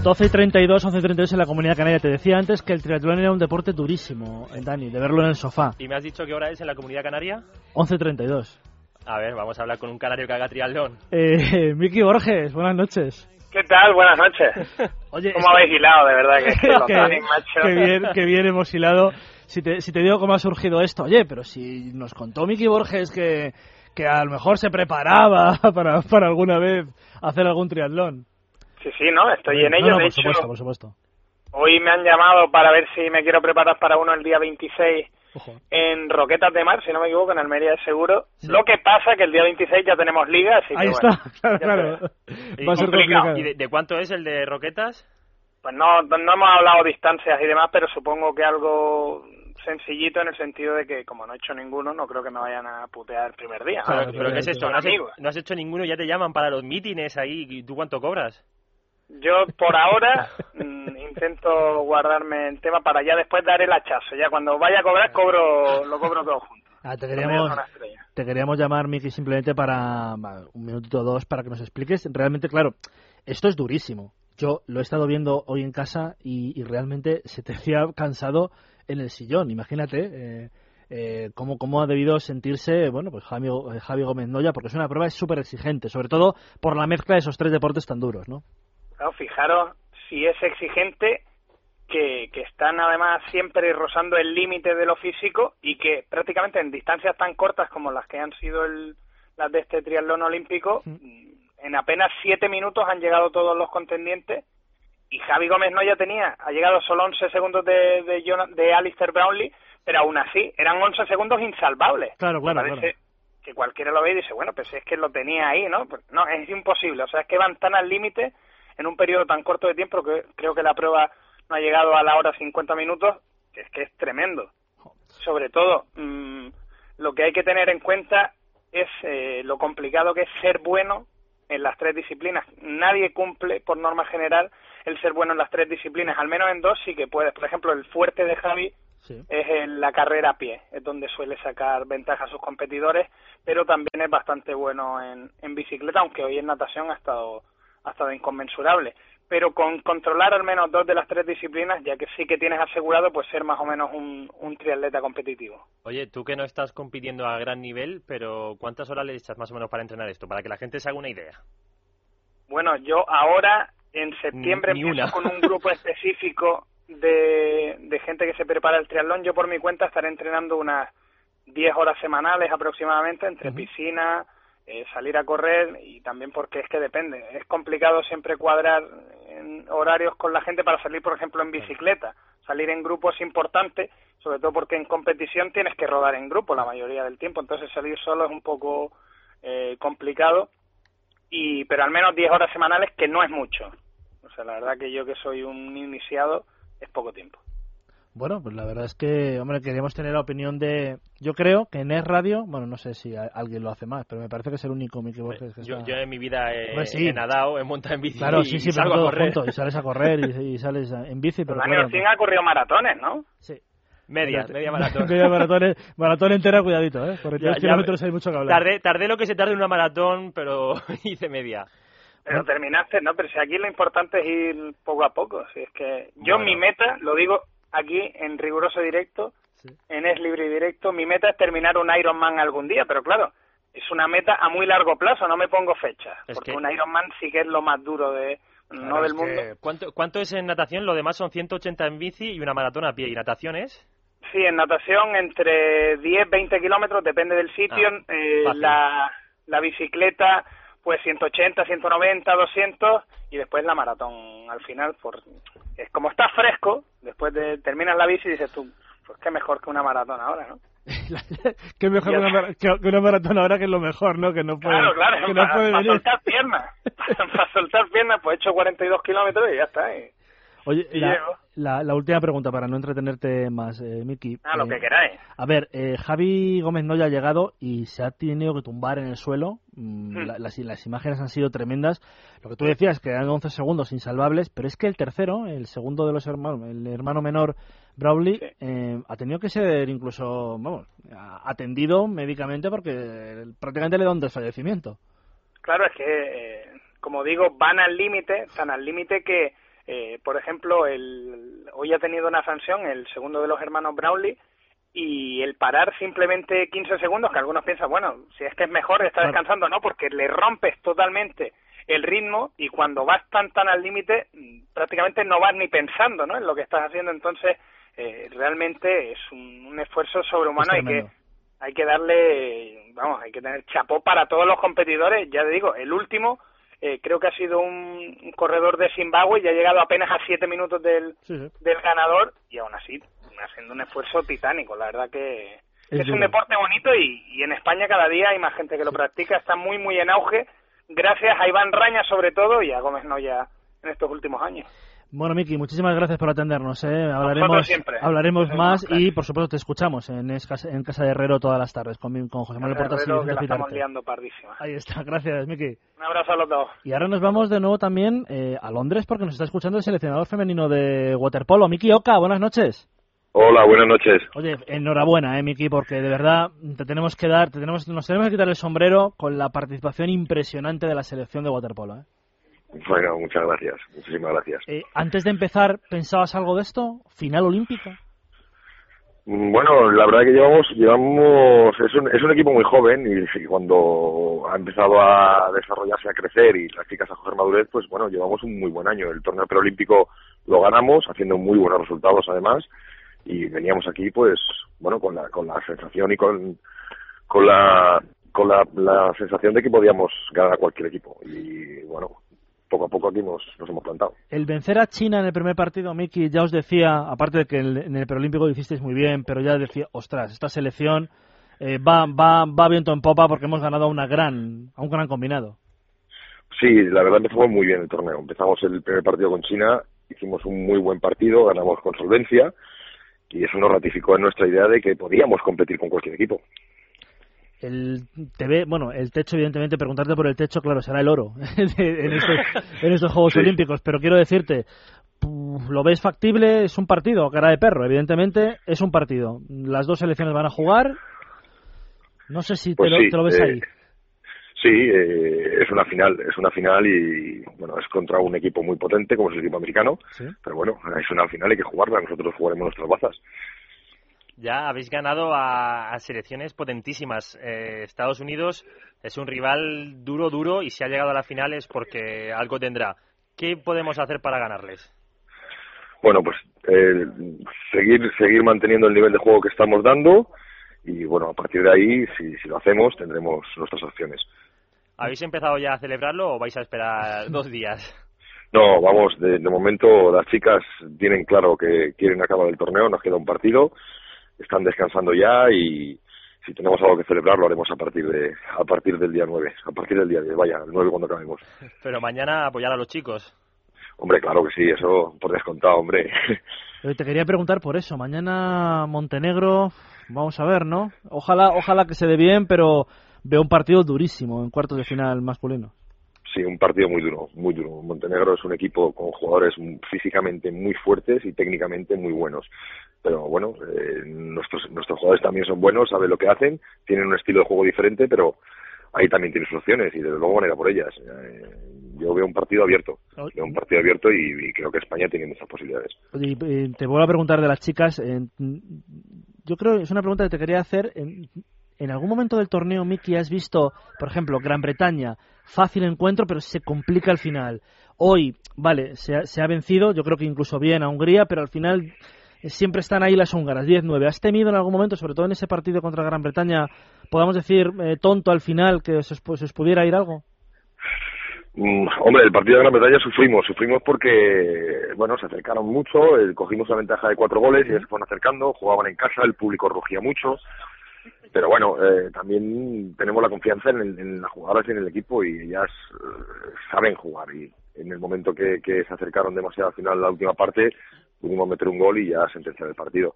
12.32, 11.32 en la Comunidad Canaria. Te decía antes que el triatlón era un deporte durísimo, eh, Dani, de verlo en el sofá. ¿Y me has dicho qué hora es en la Comunidad Canaria? 11.32. A ver, vamos a hablar con un canario que haga triatlón. Eh, Miki Borges, buenas noches. ¿Qué tal? Buenas noches. Oye, ¿Cómo habéis que... hilado, de verdad? Que, que, que bien, qué bien, qué bien hemos hilado. Si te, si te digo cómo ha surgido esto, oye, pero si nos contó Miki Borges que, que a lo mejor se preparaba para, para alguna vez hacer algún triatlón. Sí, sí, no, estoy en No, ello. no, de por hecho, supuesto, por supuesto. hoy me han llamado para ver si me quiero preparar para uno el día 26 Ojo. en Roquetas de Mar, si no me equivoco, en Almería de seguro. Lo que pasa que el día 26 ya tenemos liga, así que Ahí bueno, está, claro, ya claro. te- Va a ser complicado. ¿Y de, de cuánto es el de Roquetas? Pues no, no hemos hablado distancias y demás, pero supongo que algo sencillito en el sentido de que como no he hecho ninguno, no creo que me vayan a putear el primer día. Pero, ¿no? pero ¿qué es esto? ¿No has, amigos. no has hecho ninguno y ya te llaman para los mítines ahí. ¿Y tú cuánto cobras? Yo por ahora mm, intento guardarme el tema para ya después dar el hachazo. Ya cuando vaya a cobrar, cobro lo cobro todo junto. Ah, te queríamos, te queríamos llamar, Miki, simplemente para un minutito o dos para que nos expliques. Realmente, claro, esto es durísimo. Yo lo he estado viendo hoy en casa y, y realmente se te hacía cansado en el sillón. Imagínate eh, eh, cómo, cómo ha debido sentirse, bueno, pues Javi, eh, Javi Gómez Noya, porque es una prueba súper exigente, sobre todo por la mezcla de esos tres deportes tan duros, ¿no? Claro, fijaros si es exigente que, que están además siempre rozando el límite de lo físico y que prácticamente en distancias tan cortas como las que han sido el, las de este triatlón olímpico, en apenas siete minutos han llegado todos los contendientes y Javi Gómez no ya tenía, ha llegado solo 11 segundos de, de, Jonah- de Alistair Brownlee, pero aún así eran 11 segundos insalvables. Claro, claro, parece claro. que cualquiera lo ve y dice, bueno, pues es que lo tenía ahí, ¿no? Pues no, es imposible, o sea, es que van tan al límite en un periodo tan corto de tiempo que creo que la prueba no ha llegado a la hora 50 minutos, que es que es tremendo. Sobre todo, mm, lo que hay que tener en cuenta es eh, lo complicado que es ser bueno en las tres disciplinas. Nadie cumple, por norma general, el ser bueno en las tres disciplinas. Al menos en dos sí que puedes. Por ejemplo, el fuerte de Javi es en la carrera a pie, es donde suele sacar ventaja a sus competidores, pero también es bastante bueno en, en bicicleta, aunque hoy en natación ha estado, ha estado inconmensurable. Pero con controlar al menos dos de las tres disciplinas, ya que sí que tienes asegurado pues ser más o menos un, un triatleta competitivo. Oye, tú que no estás compitiendo a gran nivel, pero ¿cuántas horas le echas más o menos para entrenar esto? Para que la gente se haga una idea. Bueno, yo ahora en septiembre Ni empiezo con un grupo específico de, de gente que se prepara el triatlón. Yo por mi cuenta estaré entrenando unas 10 horas semanales aproximadamente entre piscina, eh, salir a correr y también porque es que depende. Es complicado siempre cuadrar en horarios con la gente para salir, por ejemplo, en bicicleta. Salir en grupo es importante, sobre todo porque en competición tienes que rodar en grupo la mayoría del tiempo. Entonces salir solo es un poco eh, complicado y pero al menos 10 horas semanales que no es mucho. O sea, la verdad que yo que soy un iniciado es poco tiempo. Bueno, pues la verdad es que, hombre, queríamos tener la opinión de... Yo creo que en Es Radio, bueno, no sé si a- alguien lo hace más, pero me parece que es el único Mickey que Yo, está- yo en mi vida he, Hombre, sí. he nadado, he montado en bici Claro, y, sí, sí, y pero salgo todo a correr. junto, y sales a correr y, y sales a- en bici, pero Dani claro, ha corrido maratones, ¿no? Sí. Media, media maratón. Media maratón, maratón entera, cuidadito, ¿eh? Por Ya- 10 ya kilómetros hay mucho que hablar. Tardé, tardé lo que se tarde en una maratón, pero hice media. Pero terminaste, ¿no? Pero si aquí lo importante es ir poco a poco. Si es que yo Bueno. mi meta, lo digo aquí en riguroso directo, en Es Libre y Directo, mi meta es terminar un Ironman algún día, pero claro, es una meta a muy largo plazo, no me pongo fecha, Es porque que- un Ironman sí que es lo más duro de no del mundo. que, ¿cuánto, ¿Cuánto es en natación? Lo demás son 180 en bici y una maratón a pie. ¿Y natación es? Sí, en natación entre 10, 20 kilómetros, depende del sitio. Ah, eh, la, la bicicleta, pues 180, 190, 200 y después la maratón al final. Por, es como está fresco, después de terminas la bici y dices tú, pues qué mejor que una maratón ahora, ¿no? Qué mejor que una, que- una maratón ahora que es lo mejor, ¿no? Que no puede, Claro, claro, que no para, puede para soltar piernas. para soltar piernas, pues he hecho 42 kilómetros y ya está. y- Oye, la, llego. la, la última pregunta para no entretenerte más, eh, Miki. Ah, lo Eh, que queráis. A ver, eh, Javi Gómez Noya ha llegado y se ha tenido que tumbar en el suelo. Mm, Hmm. la- las, las imágenes han sido tremendas. Lo que tú decías, que eran 11 segundos insalvables, pero es que el tercero, el segundo de los hermanos, el hermano menor, Brawley, eh, ha tenido que ser incluso, vamos, atendido médicamente porque prácticamente le da un desfallecimiento. Claro, es que, eh, como digo, van al límite, tan al límite que, eh, por ejemplo, el, hoy ha tenido una sanción el segundo de los hermanos Brownlee y el parar simplemente 15 segundos, que algunos piensan, bueno, si es que es mejor estar descansando, no, porque le rompes totalmente el ritmo y cuando vas tan tan al límite mm, prácticamente no vas ni pensando ¿no? en lo que estás haciendo. Entonces eh, realmente es un, un esfuerzo sobrehumano Es hay que hay que darle vamos hay que tener chapó para todos los competidores. Ya te digo el último eh, creo que ha sido un, corredor de Zimbabue y ha llegado apenas a siete minutos del, Sí, sí. del ganador y aún así haciendo un esfuerzo titánico. La verdad que Es es, un deporte bonito y, y en España cada día hay más gente que lo practica. Está muy muy en auge. Gracias a Iván Raña sobre todo y a Gómez Noya en estos últimos años Bueno, Miki, muchísimas gracias por atendernos. ¿eh? Hablaremos, siempre. hablaremos Sois más y, por supuesto, te escuchamos en, Casa- en Casa de Herrero todas las tardes con, mi- con José Manuel Portas y Herrero, que Vicente la estamos Pitarte. liando pardísima Ahí está, gracias, Miki. un abrazo a los dos Y ahora nos vamos de nuevo también eh, a Londres porque nos está escuchando el seleccionador femenino de waterpolo, Miki Oka. Buenas noches. Hola, buenas noches. Oye, enhorabuena, eh, Miki, porque de verdad te tenemos que dar, te tenemos, nos tenemos que quitar el sombrero con la participación impresionante de la selección de waterpolo. ¿eh? Bueno, muchas gracias, muchísimas gracias. Eh, antes de empezar, ¿pensabas algo de esto? ¿Final olímpica? Mm, Bueno, la verdad que llevamos, llevamos, es un, es un equipo muy joven y, y cuando ha empezado a desarrollarse, a crecer y las chicas a coger madurez, pues bueno, llevamos un muy buen año. El torneo preolímpico lo ganamos, haciendo muy buenos resultados además, y veníamos aquí pues, bueno, con la, con la sensación y con, con la, con la, la sensación de que podíamos ganar a cualquier equipo. Y bueno, poco a poco aquí nos, nos hemos plantado. El vencer a China en el primer partido, Miki, ya os decía, aparte de que en el preolímpico lo hicisteis muy bien, pero ya decía, ostras, esta selección eh, va, va, va viento en popa porque hemos ganado a, una gran, a un gran combinado. Sí, la verdad empezamos muy bien el torneo. Empezamos el primer partido con China, hicimos un muy buen partido, ganamos con solvencia y eso nos ratificó en nuestra idea de que podíamos competir con cualquier equipo. El TV, bueno, el techo, evidentemente, preguntarte por el techo, claro, será el oro en, estos, en estos Juegos Sí. Olímpicos, pero quiero decirte, ¿lo ves factible? Es un partido, cara de perro, evidentemente, es un partido. Las dos selecciones van a jugar. No sé si Pues te, lo, sí, te lo ves eh, ahí. Sí, eh, es una final, es una final y bueno, es contra un equipo muy potente como es el equipo americano, pero bueno, es una final, hay que jugarla, nosotros jugaremos nuestras bazas. Ya habéis ganado a, a selecciones potentísimas. Eh, Estados Unidos es un rival duro, duro, y si ha llegado a la final es porque algo tendrá. ¿Qué podemos hacer para ganarles? Bueno, pues eh, seguir seguir manteniendo el nivel de juego que estamos dando y bueno, a partir de ahí, si, si lo hacemos, tendremos nuestras opciones. ¿Habéis empezado ya a celebrarlo o vais a esperar dos días? No, vamos, de, de momento las chicas tienen claro que quieren acabar el torneo, nos queda un partido, están descansando ya y si tenemos algo que celebrar lo haremos a partir de a partir del día 9, a partir del día 10, vaya, el 9 cuando acabemos. Pero mañana apoyar a los chicos. Hombre, claro que sí, eso por descontado, hombre. Te quería preguntar por eso. Mañana Montenegro, vamos a ver, ¿no? Ojalá, ojalá que se dé bien, pero veo un partido durísimo en cuartos de final masculino. Sí, un partido muy duro, muy duro. Montenegro es un equipo con jugadores físicamente muy fuertes y técnicamente muy buenos. Pero bueno, eh, nuestros, nuestros jugadores también son buenos, saben lo que hacen, tienen un estilo de juego diferente, pero ahí también tienen sus opciones y desde luego van a ir a por ellas. Eh, yo veo un partido abierto, veo un partido abierto y, y creo que España tiene muchas posibilidades. Y, eh, te vuelvo a preguntar de las chicas. eh, yo creo que es una pregunta que te quería hacer. En, en algún momento del torneo, Miki, has visto, por ejemplo, Gran Bretaña, fácil encuentro, pero se complica al final. Hoy, vale, se ha, se ha vencido, yo creo que incluso bien a Hungría, pero al final siempre están ahí las húngaras, 10-9. ¿Has temido en algún momento, sobre todo en ese partido contra Gran Bretaña, podamos decir eh, tonto al final, que se os, pu- se os pudiera ir algo? Mm, hombre, el partido de Gran Bretaña sufrimos, sufrimos porque, bueno, se acercaron mucho, eh, cogimos una ventaja de cuatro goles y se fueron acercando, jugaban en casa, el público rugía mucho, pero bueno, eh, también tenemos la confianza en, en las jugadoras y en el equipo y ellas eh, saben jugar y en el momento que, que se acercaron demasiado al final, la última parte, pudimos meter un gol y ya sentenciar el partido.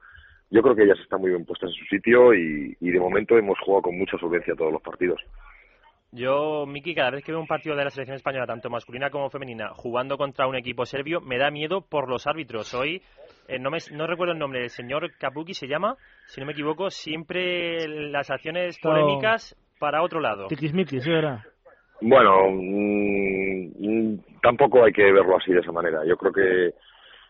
Yo creo que ellas están muy bien puestas en su sitio y, y de momento hemos jugado con mucha solvencia todos los partidos. Yo, Miki, cada vez que veo un partido de la selección española, tanto masculina como femenina, jugando contra un equipo serbio, me da miedo por los árbitros. Hoy, eh, no, me, no recuerdo el nombre, el señor Kabuki se llama, si no me equivoco, siempre las acciones polémicas para otro lado. Tiquismiquis, ¿sí era? Bueno, mm, mm, tampoco hay que verlo así de esa manera. Yo creo que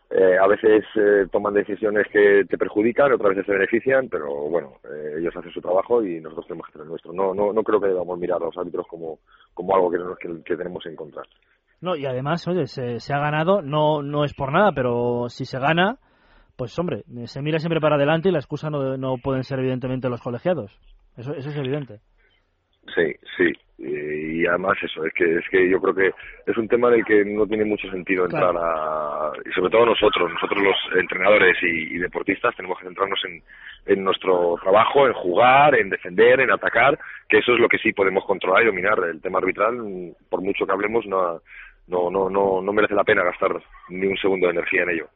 eh, a veces eh, toman decisiones que te perjudican, otras veces te benefician, pero bueno, eh, ellos hacen su trabajo y nosotros tenemos que hacer el nuestro. No, no, no creo que debamos mirar a los árbitros como, como algo que, que, que tenemos en contra. No, y además, oye, se, se ha ganado, no, no es por nada, pero si se gana, pues hombre, se mira siempre para adelante y la excusa no, no pueden ser evidentemente los colegiados. Eso, eso es evidente. Sí, sí. Y, y además eso, es que es que yo creo que es un tema del que no tiene mucho sentido entrar Claro. a... Y sobre todo nosotros, nosotros los entrenadores y, y deportistas tenemos que centrarnos en, en nuestro trabajo, en jugar, en defender, en atacar, que eso es lo que sí podemos controlar y dominar. El tema arbitral, por mucho que hablemos, no, no, no, no, no merece la pena gastar ni un segundo de energía en ello.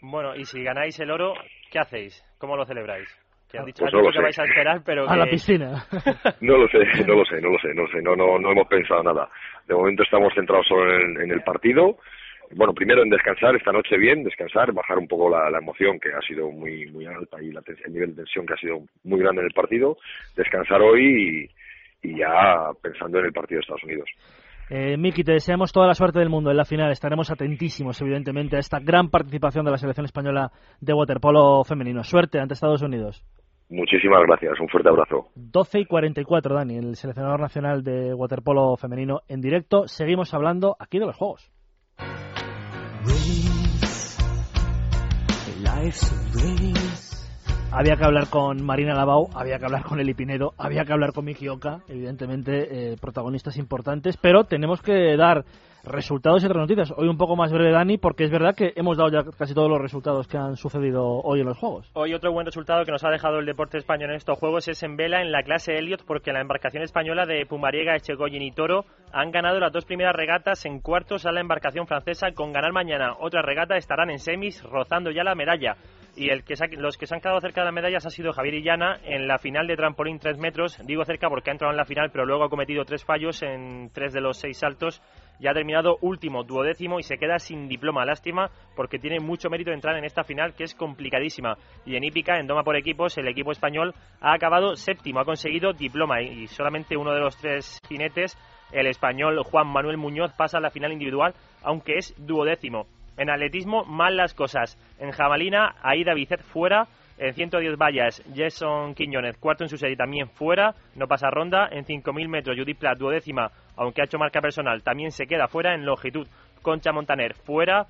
Bueno, y si ganáis el oro, ¿qué hacéis? ¿Cómo lo celebráis? Que han dicho, Pues no lo que sé. vais a esperar, pero A la piscina. No lo sé, no lo sé, no lo sé, no lo sé, no, no, no hemos pensado nada. De momento estamos centrados solo en, en el partido. Bueno, primero en descansar esta noche bien, descansar, bajar un poco la, la emoción que ha sido muy muy alta y la el nivel de tensión que ha sido muy grande en el partido. Descansar hoy y, y ya pensando en el partido de Estados Unidos. Eh, Miki, te deseamos toda la suerte del mundo en la final. Estaremos atentísimos, evidentemente, a esta gran participación de la selección española de waterpolo femenino. Suerte ante Estados Unidos. Muchísimas gracias, un fuerte abrazo. 12 y 44, Dani, el seleccionador nacional de waterpolo femenino en directo. Seguimos hablando aquí de los Juegos. Había que hablar con Marina Lavau, había que hablar con Eli Pinedo, había que hablar con Miki Oka, evidentemente eh, protagonistas importantes, pero tenemos que dar resultados y otras noticias. Hoy un poco más breve, Dani, porque es verdad que hemos dado ya casi todos los resultados que han sucedido hoy en los Juegos. Hoy otro buen resultado que nos ha dejado el deporte español en estos Juegos es en vela en la clase Elliot, porque la embarcación española de Pumariega, Echegoyen y Toro han ganado las dos primeras regatas en cuartos a la embarcación francesa. Con ganar mañana otra regata estarán en semis, rozando ya la medalla y el que los que se han quedado cerca de las medallas ha sido Javier Illana en la final de trampolín 3 metros. Digo cerca porque ha entrado en la final, pero luego ha cometido tres fallos en tres de los seis saltos ya ha terminado último, duodécimo y se queda sin diploma. Lástima porque tiene mucho mérito entrar en esta final que es complicadísima. Y en hípica, en doma por equipos, el equipo español ha acabado séptimo, ha conseguido diploma y solamente uno de los tres jinetes, el español Juan Manuel Muñoz, pasa a la final individual, aunque es duodécimo. En atletismo, mal las cosas. En jabalina, Aida Bicet fuera. En 110 vallas, Jason Quiñones, cuarto en su serie, también fuera, no pasa ronda. En 5.000 metros, Judith Platt, duodécima, aunque ha hecho marca personal, también se queda fuera. En longitud, Concha Montaner, fuera.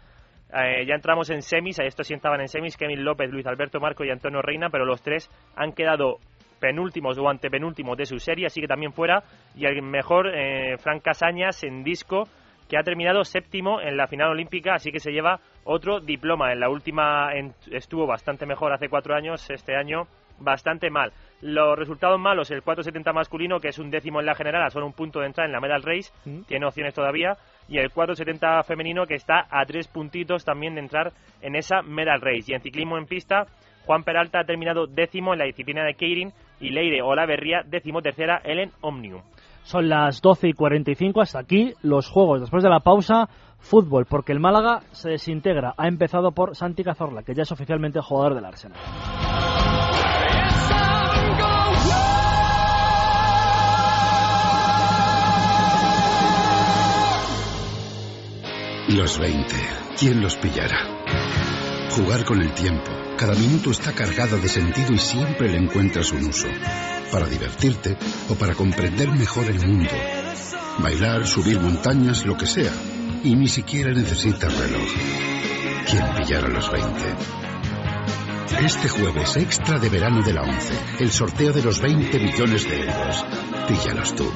Eh, ya entramos en semis, estos sí estaban en semis, Kevin López, Luis Alberto Marco y Antonio Reina, pero los tres han quedado penúltimos o antepenúltimos de su serie, así que también fuera. Y el mejor, eh, Frank Casañas, en disco, que ha terminado séptimo en la final olímpica, así que se lleva otro diploma. En la última estuvo bastante mejor hace cuatro años, este año bastante mal. Los resultados malos, el 470 masculino, que es un décimo en la general, a solo un punto de entrar en la medal race, mm. tiene opciones todavía, y el 470 femenino, que está a tres puntitos también de entrar en esa medal race. Y en ciclismo en pista, Juan Peralta ha terminado décimo en la disciplina de Keirin y Leire Olaverría décimo tercera en Omnium. Son las 12 y 45 hasta aquí los juegos. Después de la pausa, fútbol, porque el Málaga se desintegra. Ha empezado por Santi Cazorla, que ya es oficialmente jugador del Arsenal. Los 20. ¿Quién los pillará? Jugar con el tiempo. Cada minuto está cargado de sentido y siempre le encuentras un uso para divertirte o para comprender mejor el mundo. Bailar, subir montañas, lo que sea. Y ni siquiera necesitas reloj. ¿Quién pillara los 20? Este jueves, extra de verano de la 11, el sorteo de los 20 millones de euros. Píllalos tú.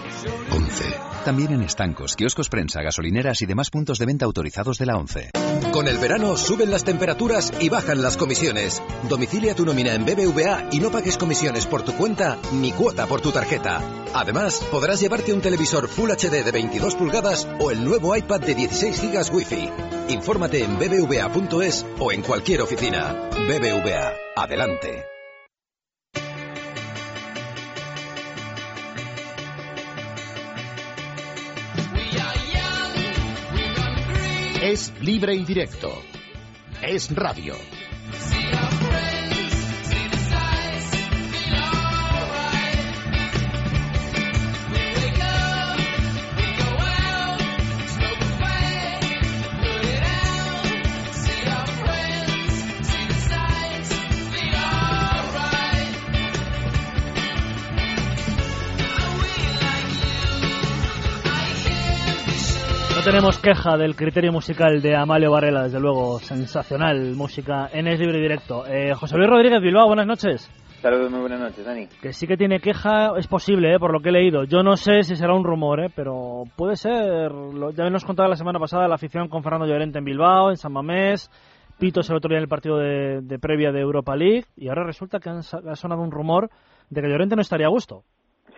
11. También en estancos, kioscos prensa, gasolineras y demás puntos de venta autorizados de la ONCE. Con el verano suben las temperaturas y bajan las comisiones. Domicilia tu nómina en BBVA y no pagues comisiones por tu cuenta ni cuota por tu tarjeta. Además, podrás llevarte un televisor Full HD de 22 pulgadas o el nuevo iPad de 16 GB Wi-Fi. Infórmate en bbva.es o en cualquier oficina. BBVA, adelante. Es libre y directo. Es radio. Tenemos queja del criterio musical de Amalio Varela, desde luego, sensacional música en Es Libre Directo. Eh, José Luis Rodríguez Bilbao, buenas noches. Saludos, muy buenas noches, Dani. Que sí que tiene queja, es posible, eh, por lo que he leído. Yo no sé si será un rumor, eh, pero puede ser. Ya nos contaba la semana pasada la afición con Fernando Llorente en Bilbao, en San Mamés. Pitos el otro día en el partido de, previa de Europa League. Y ahora resulta que ha sonado un rumor de que Llorente no estaría a gusto.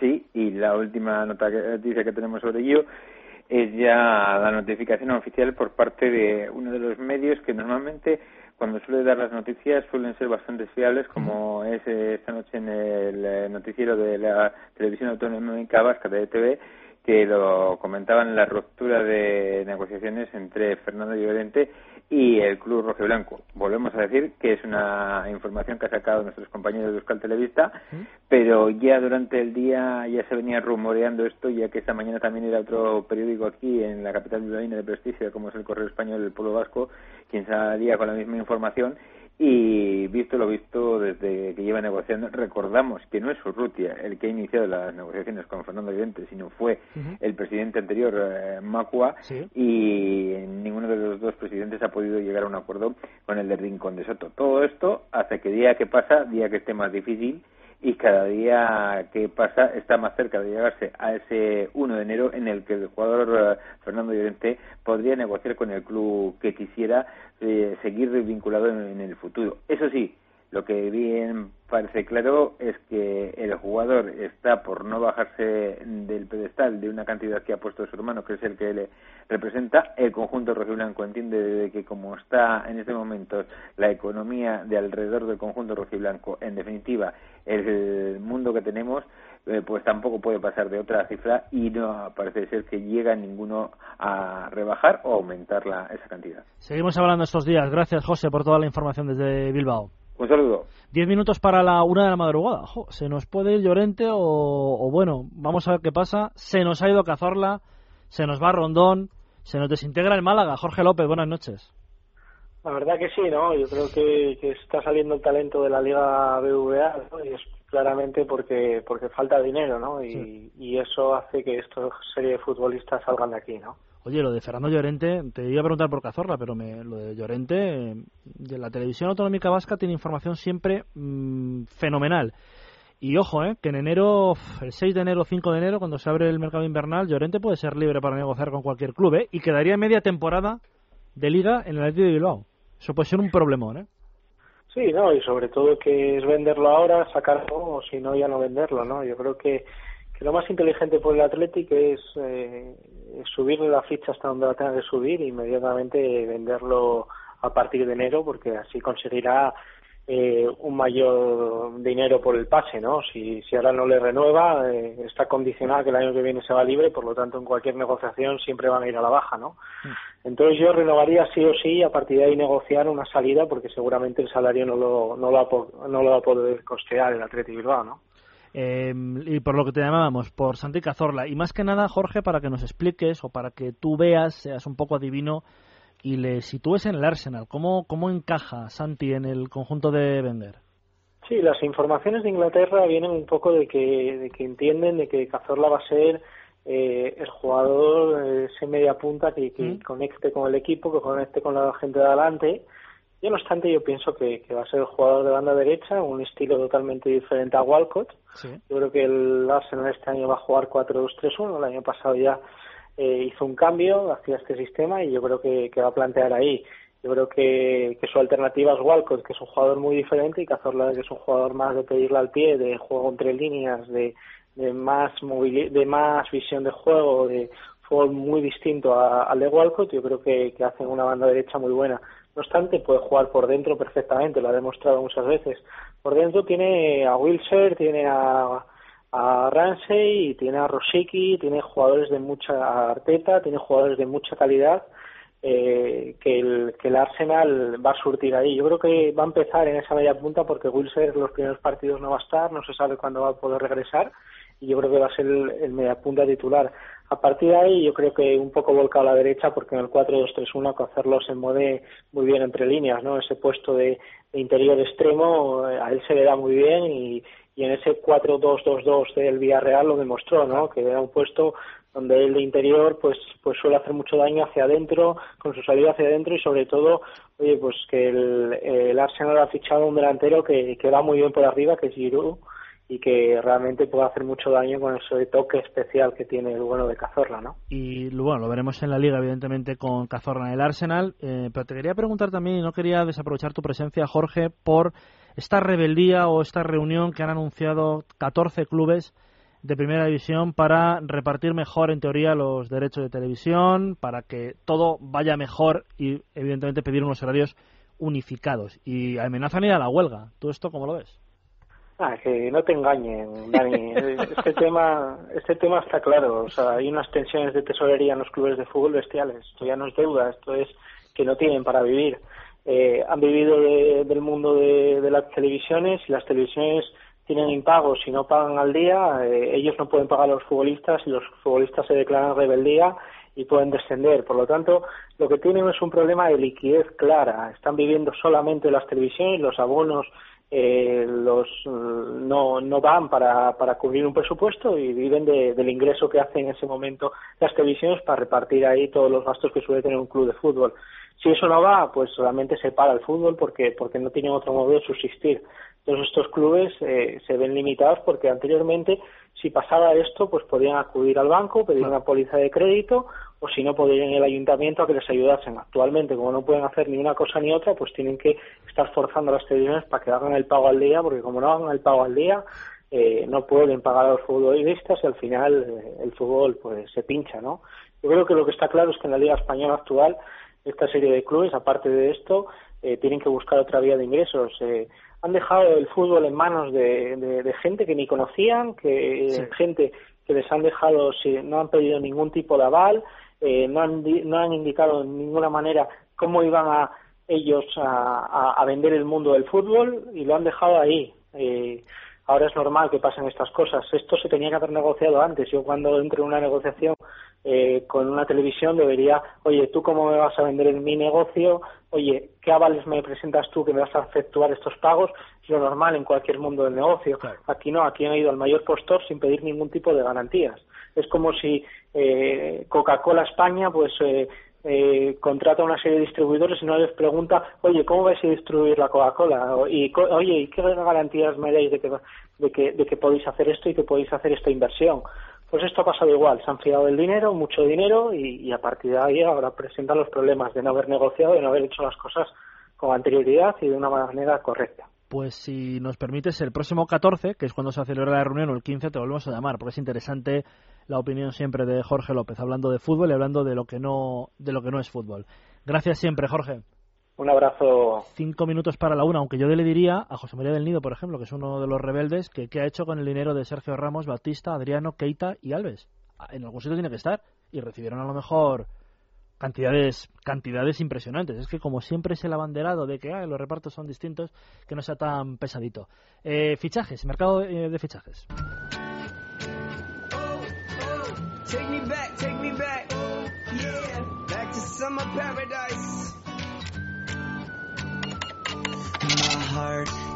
Sí, y la última noticia que tenemos sobre ello es ya la notificación oficial por parte de uno de los medios que normalmente cuando suele dar las noticias suelen ser bastante fiables, como es eh, esta noche en el eh, noticiero de la televisión autonómica vasca de ETV, que lo comentaban la ruptura de negociaciones entre Fernando Llorente y el Club Rojiblanco. Volvemos a decir que es una información que ha sacado nuestros compañeros de Euskal Televista, pero ya durante el día ya se venía rumoreando esto, ya que esta mañana también era otro periódico aquí en la capital bilbaína de prestigio, como es el Correo Español del Pueblo Vasco, quien salía con la misma información y visto lo visto desde que lleva negociando, recordamos que no es Urrutia el que ha iniciado las negociaciones con Fernando Llorente, sino fue el presidente anterior, eh, Macua, y ninguno de los dos presidentes ha podido llegar a un acuerdo con el de Rincón de Soto. Todo esto hace que día que pasa, día que esté más difícil, y cada día que pasa está más cerca de llegarse a ese 1 de enero en el que el jugador eh, Fernando Llorente podría negociar con el club que quisiera eh, seguir vinculado en, en el futuro. Eso sí, lo que bien parece claro es que el jugador está por no bajarse del pedestal de una cantidad que ha puesto su hermano, que es el que le representa. El conjunto rojiblanco entiende de que como está en este momento la economía de alrededor del conjunto rojiblanco, en definitiva, el mundo que tenemos, eh, pues tampoco puede pasar de otra cifra y no parece ser que llega ninguno a rebajar o aumentar la, esa cantidad. Seguimos hablando estos días. Gracias, José, por toda la información desde Bilbao. Un saludo. Diez minutos para la una de la madrugada. Jo, se nos puede ir Llorente o, o, bueno, vamos a ver qué pasa. Se nos ha ido Cazorla, se nos va Rondón, se nos desintegra el Málaga. Jorge López, buenas noches. La verdad que sí, ¿no? Yo creo que, que está saliendo el talento de la Liga BVA ¿no? y es claramente porque porque falta dinero, ¿no? Y, Sí. y eso hace que esta serie de futbolistas salgan de aquí, ¿no? Oye, lo de Fernando Llorente, te iba a preguntar por Cazorla, pero me, lo de Llorente, de la televisión autonómica vasca tiene información siempre mm, fenomenal. Y ojo, eh, que en enero, el 6 de enero, 5 de enero, cuando se abre el mercado invernal, Llorente puede ser libre para negociar con cualquier club, ¿eh? Y quedaría media temporada de liga en el Atlético de Bilbao. Eso puede ser un problemón, ¿eh? Sí, ¿no? Y sobre todo que es venderlo ahora, sacarlo, o si no, ya no venderlo, ¿no? Yo creo que, que lo más inteligente por el Atlético es eh, subirle la ficha hasta donde la tenga que subir e inmediatamente venderlo a partir de enero, porque así conseguirá eh, un mayor dinero por el pase, ¿no? Si, si ahora no le renueva, eh, está condicionado que el año que viene se va libre, por lo tanto en cualquier negociación siempre van a ir a la baja, ¿no? Entonces yo renovaría sí o sí a partir de ahí negociar una salida porque seguramente el salario no lo, no lo, va, no lo va a poder costear el Athletic Bilbao, ¿no? Eh, y por lo que te llamábamos, por Santi Cazorla. Y más que nada, Jorge, para que nos expliques o para que tú veas, seas un poco adivino y le sitúes en el Arsenal. ¿Cómo, cómo encaja Santi en el conjunto de Bender? Sí, las informaciones de Inglaterra vienen un poco de que, de que entienden de que Cazorla va a ser eh, el jugador, eh, ese media punta que, que conecte con el equipo, que conecte con la gente de adelante. Y no obstante, yo pienso que, que va a ser el jugador de banda derecha, un estilo totalmente diferente a Walcott. Yo creo que el Arsenal este año va a jugar 4-2-3-1. El año pasado ya eh, hizo un cambio hacia este sistema y yo creo que, que va a plantear ahí. Yo creo que, que su alternativa es Walcott, que es un jugador muy diferente, y Cazorla, que es un jugador más de pedirle al pie, de juego entre líneas, de, de más de más visión de juego, de fútbol muy distinto al de Walcott. Yo creo que, que hacen una banda derecha muy buena. No obstante, puede jugar por dentro perfectamente, lo ha demostrado muchas veces. Por dentro tiene a Wilshire, tiene a, a Ramsey, y tiene a Rosicky, tiene jugadores de mucha Arteta, tiene jugadores de mucha calidad eh, que, el, que el Arsenal va a surtir ahí. Yo creo que va a empezar en esa media punta porque Wilshire los primeros partidos no va a estar, no se sabe cuándo va a poder regresar y yo creo que va a ser el, el media punta titular. A partir de ahí yo creo que un poco volcado a la derecha porque en el 4-2-3-1 hacerlo se mueve muy bien entre líneas, ¿no? Ese puesto de, de interior extremo eh, a él se le da muy bien y, y en ese 4-2-2-2 del Villarreal lo demostró, ¿no? Que era un puesto donde él de interior pues pues suele hacer mucho daño hacia adentro con su salida hacia adentro y sobre todo oye pues que el, el Arsenal ha fichado un delantero que, que va muy bien por arriba que es Giroud y que realmente puede hacer mucho daño con ese toque especial que tiene el bueno de Cazorla, ¿no? Y bueno, lo veremos en la liga, evidentemente, con Cazorla en el Arsenal. eh, pero te quería preguntar también, y no quería desaprovechar tu presencia, Jorge, por esta rebeldía o esta reunión que han anunciado 14 clubes de primera división para repartir mejor, en teoría, los derechos de televisión, para que todo vaya mejor y, evidentemente, pedir unos horarios unificados. Y amenazan ir a la huelga. ¿Tú esto cómo lo ves? Ah, que no te engañen, Dani. Este tema, este tema está claro. O sea, hay unas tensiones de tesorería en los clubes de fútbol bestiales. Esto ya no es deuda, esto es que no tienen para vivir. Eh, han vivido de- del mundo de, de las televisiones y las televisiones tienen impagos y no pagan al día. eh, ellos no pueden pagar a los futbolistas y los futbolistas se declaran rebeldía y pueden descender. Por lo tanto, lo que tienen es un problema de liquidez clara. Están viviendo solamente las televisiones, los abonos eh, los mm, no, no van para, para cubrir un presupuesto y viven de- del ingreso que hacen en ese momento las televisiones para repartir ahí todos los gastos que suele tener un club de fútbol. Si eso no va, pues solamente se para el fútbol porque, porque no tienen otro modo de subsistir. Entonces estos clubes eh, se ven limitados porque anteriormente si pasaba esto pues podían acudir al banco, pedir una póliza de crédito o si no podían ir al ayuntamiento a que les ayudasen. Actualmente como no pueden hacer ni una cosa ni otra pues tienen que estar forzando a las televisiones para que hagan el pago al día porque como no hagan el pago al día eh, no pueden pagar a los futbolistas y al final eh, el fútbol pues se pincha, ¿no? Yo creo que lo que está claro es que en la Liga Española actual esta serie de clubes, aparte de esto, eh, tienen que buscar otra vía de ingresos. Eh, han dejado el fútbol en manos de, de- de gente que ni conocían, que gente que les han dejado, si no han pedido ningún tipo de aval, eh, no, han, no han indicado de ninguna manera cómo iban a ellos a, a- a vender el mundo del fútbol y lo han dejado ahí. Eh, ahora es normal que pasen estas cosas. Esto se tenía que haber negociado antes. Yo cuando entro en una negociación eh, con una televisión debería, oye, ¿tú cómo me vas a vender en mi negocio? Oye, ¿qué avales me presentas tú que me vas a efectuar estos pagos? Es lo normal en cualquier mundo del negocio. Aquí no, aquí han ido al mayor postor sin pedir ningún tipo de garantías. Es como si eh, Coca-Cola España, pues eh, eh, contrata una serie de distribuidores y no les pregunta, oye, ¿cómo vais a distribuir la Coca-Cola? Y, oye, ¿y qué garantías me dais de que, de, que, de que podéis hacer esto y que podéis hacer esta inversión? Pues esto ha pasado igual, se han fiado del dinero, mucho dinero, y, y a partir de ahí ahora presentan los problemas de no haber negociado, de no haber hecho las cosas con anterioridad y de una manera correcta. Pues si nos permites, el próximo 14, que es cuando se celebra la reunión, o el 15, te volvemos a llamar, porque es interesante la opinión siempre de Jorge López, hablando de fútbol y hablando de lo que no, de lo que no es fútbol. Gracias siempre, Jorge. Un abrazo. Cinco minutos para la una, aunque yo le diría a José María del Nido, por ejemplo, que es uno de los rebeldes, que qué ha hecho con el dinero de Sergio Ramos, Batista, Adriano, Keita y Alves. Ah, En algún sitio tiene que estar. Y recibieron a lo mejor cantidades cantidades impresionantes. Es que como siempre es el abanderado de que ah, los repartos son distintos, que no sea tan pesadito. Eh, fichajes, mercado eh, de fichajes.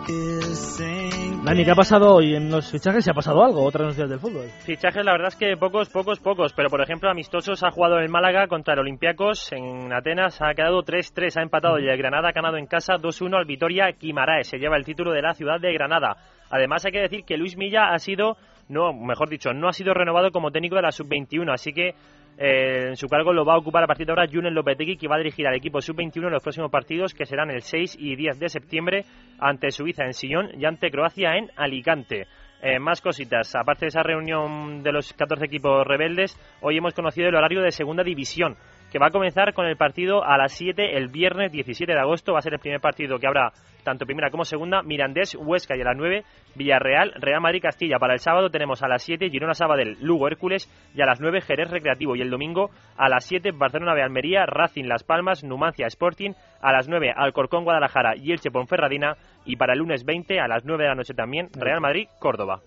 Dani, ¿qué ha pasado hoy en los fichajes? ¿Se ha pasado algo? Otras noticias del fútbol. Fichajes, la verdad es que pocos, pocos, pocos. Pero, por ejemplo, amistosos ha jugado el Málaga contra el Olympiacos en Atenas. Ha quedado 3-3, ha empatado. Y el Granada ha ganado en casa 2-1 al Vitoria Quimaraes. Se lleva el título de la ciudad de Granada. Además, hay que decir que Luis Milla ha sido, no, mejor dicho, no ha sido renovado como técnico de la sub-21. Así que eh, en su cargo lo va a ocupar a partir de ahora Junen Lopetegui, que va a dirigir al equipo sub-21 en los próximos partidos, que serán el 6 y 10 de septiembre ante Suiza en Sillón y ante Croacia en Alicante. Eh, más cositas. Aparte de esa reunión de los 14 equipos rebeldes, hoy hemos conocido el horario de segunda división, que va a comenzar con el partido a las 7 el viernes 17 de agosto. Va a ser el primer partido que habrá tanto primera como segunda. Mirandés, Huesca y a las 9 Villarreal, Real Madrid, Castilla. Para el sábado tenemos a las 7 Girona Sabadell, Lugo, Hércules y a las 9 Jerez Recreativo. Y el domingo a las 7 Barcelona de Almería, Racing Las Palmas, Numancia Sporting. A las 9 Alcorcón Guadalajara y Elche Ponferradina. Y para el lunes 20 a las 9 de la noche también Real Madrid, Córdoba.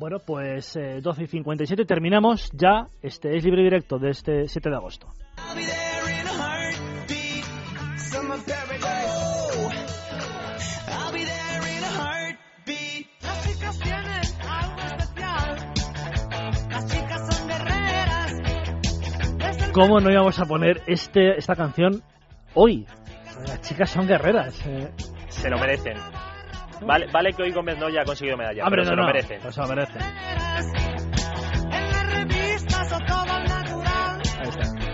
Bueno, pues eh, 12 y 57 terminamos ya. Este es libre directo de este 7 de agosto. ¿Cómo no íbamos a poner este, esta canción hoy? Las chicas son guerreras. eh. Se lo merecen. Vale, vale que hoy Gómez no ya ha conseguido medalla, Hombre, pero se no, lo no, merecen. pero se lo. Ahí está.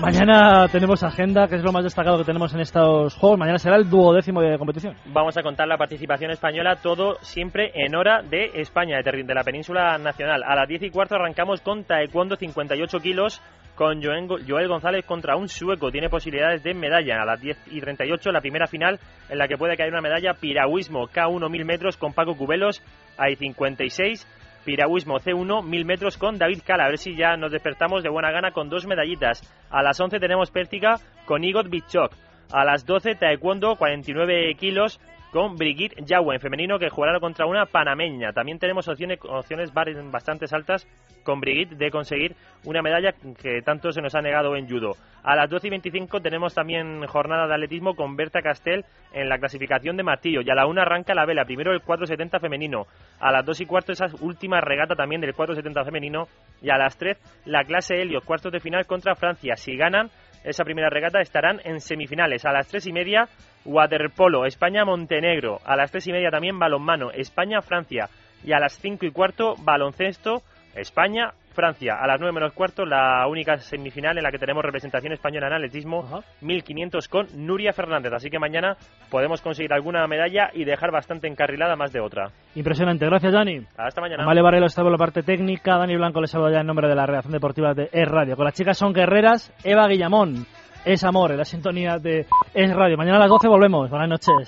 Mañana tenemos agenda, que es lo más destacado que tenemos en estos juegos. Mañana será el duodécimo de competición. Vamos a contar la participación española, todo siempre en hora de España, de la península nacional. A las 10 y cuarto arrancamos con Taekwondo 58 kilos con Joel González contra un sueco. Tiene posibilidades de medalla a las 10 y 38, la primera final en la que puede caer una medalla piragüismo K1 1000 metros con Paco Cubelos, hay 56. Piragüismo C1, 1000 metros con David Cala. A ver si ya nos despertamos de buena gana con dos medallitas. A las 11 tenemos pértiga con Igor Bichok. A las 12, Taekwondo, 49 kilos con Brigitte Yawa en femenino que jugará contra una panameña. También tenemos opciones, opciones bastante altas con Brigitte de conseguir una medalla que tanto se nos ha negado en judo. A las 12 y 25 tenemos también jornada de atletismo con Berta Castel en la clasificación de martillo y a la 1 arranca la vela, primero el 470 femenino, a las 2 y cuarto esa última regata también del 470 femenino y a las 3 la clase Helios, cuartos de final contra Francia. Si ganan esa primera regata estarán en semifinales. A las tres y media, waterpolo, España-Montenegro. A las tres y media también balonmano, España-Francia. Y a las cinco y cuarto, baloncesto, España-Francia. A las nueve menos cuarto, la única semifinal en la que tenemos representación española en atletismo, 1500 con Nuria Fernández. Así que mañana podemos conseguir alguna medalla y dejar bastante encarrilada más de otra. Impresionante. Gracias, Dani. Hasta mañana. Amalia Varela estaba en la parte técnica, Dani Blanco les saluda ya en nombre de la redacción deportiva de Es Radio. Con las chicas son guerreras, Eva Guillamón, Es Amor, en la sintonía de Es Radio. Mañana a las 12 volvemos. Buenas noches.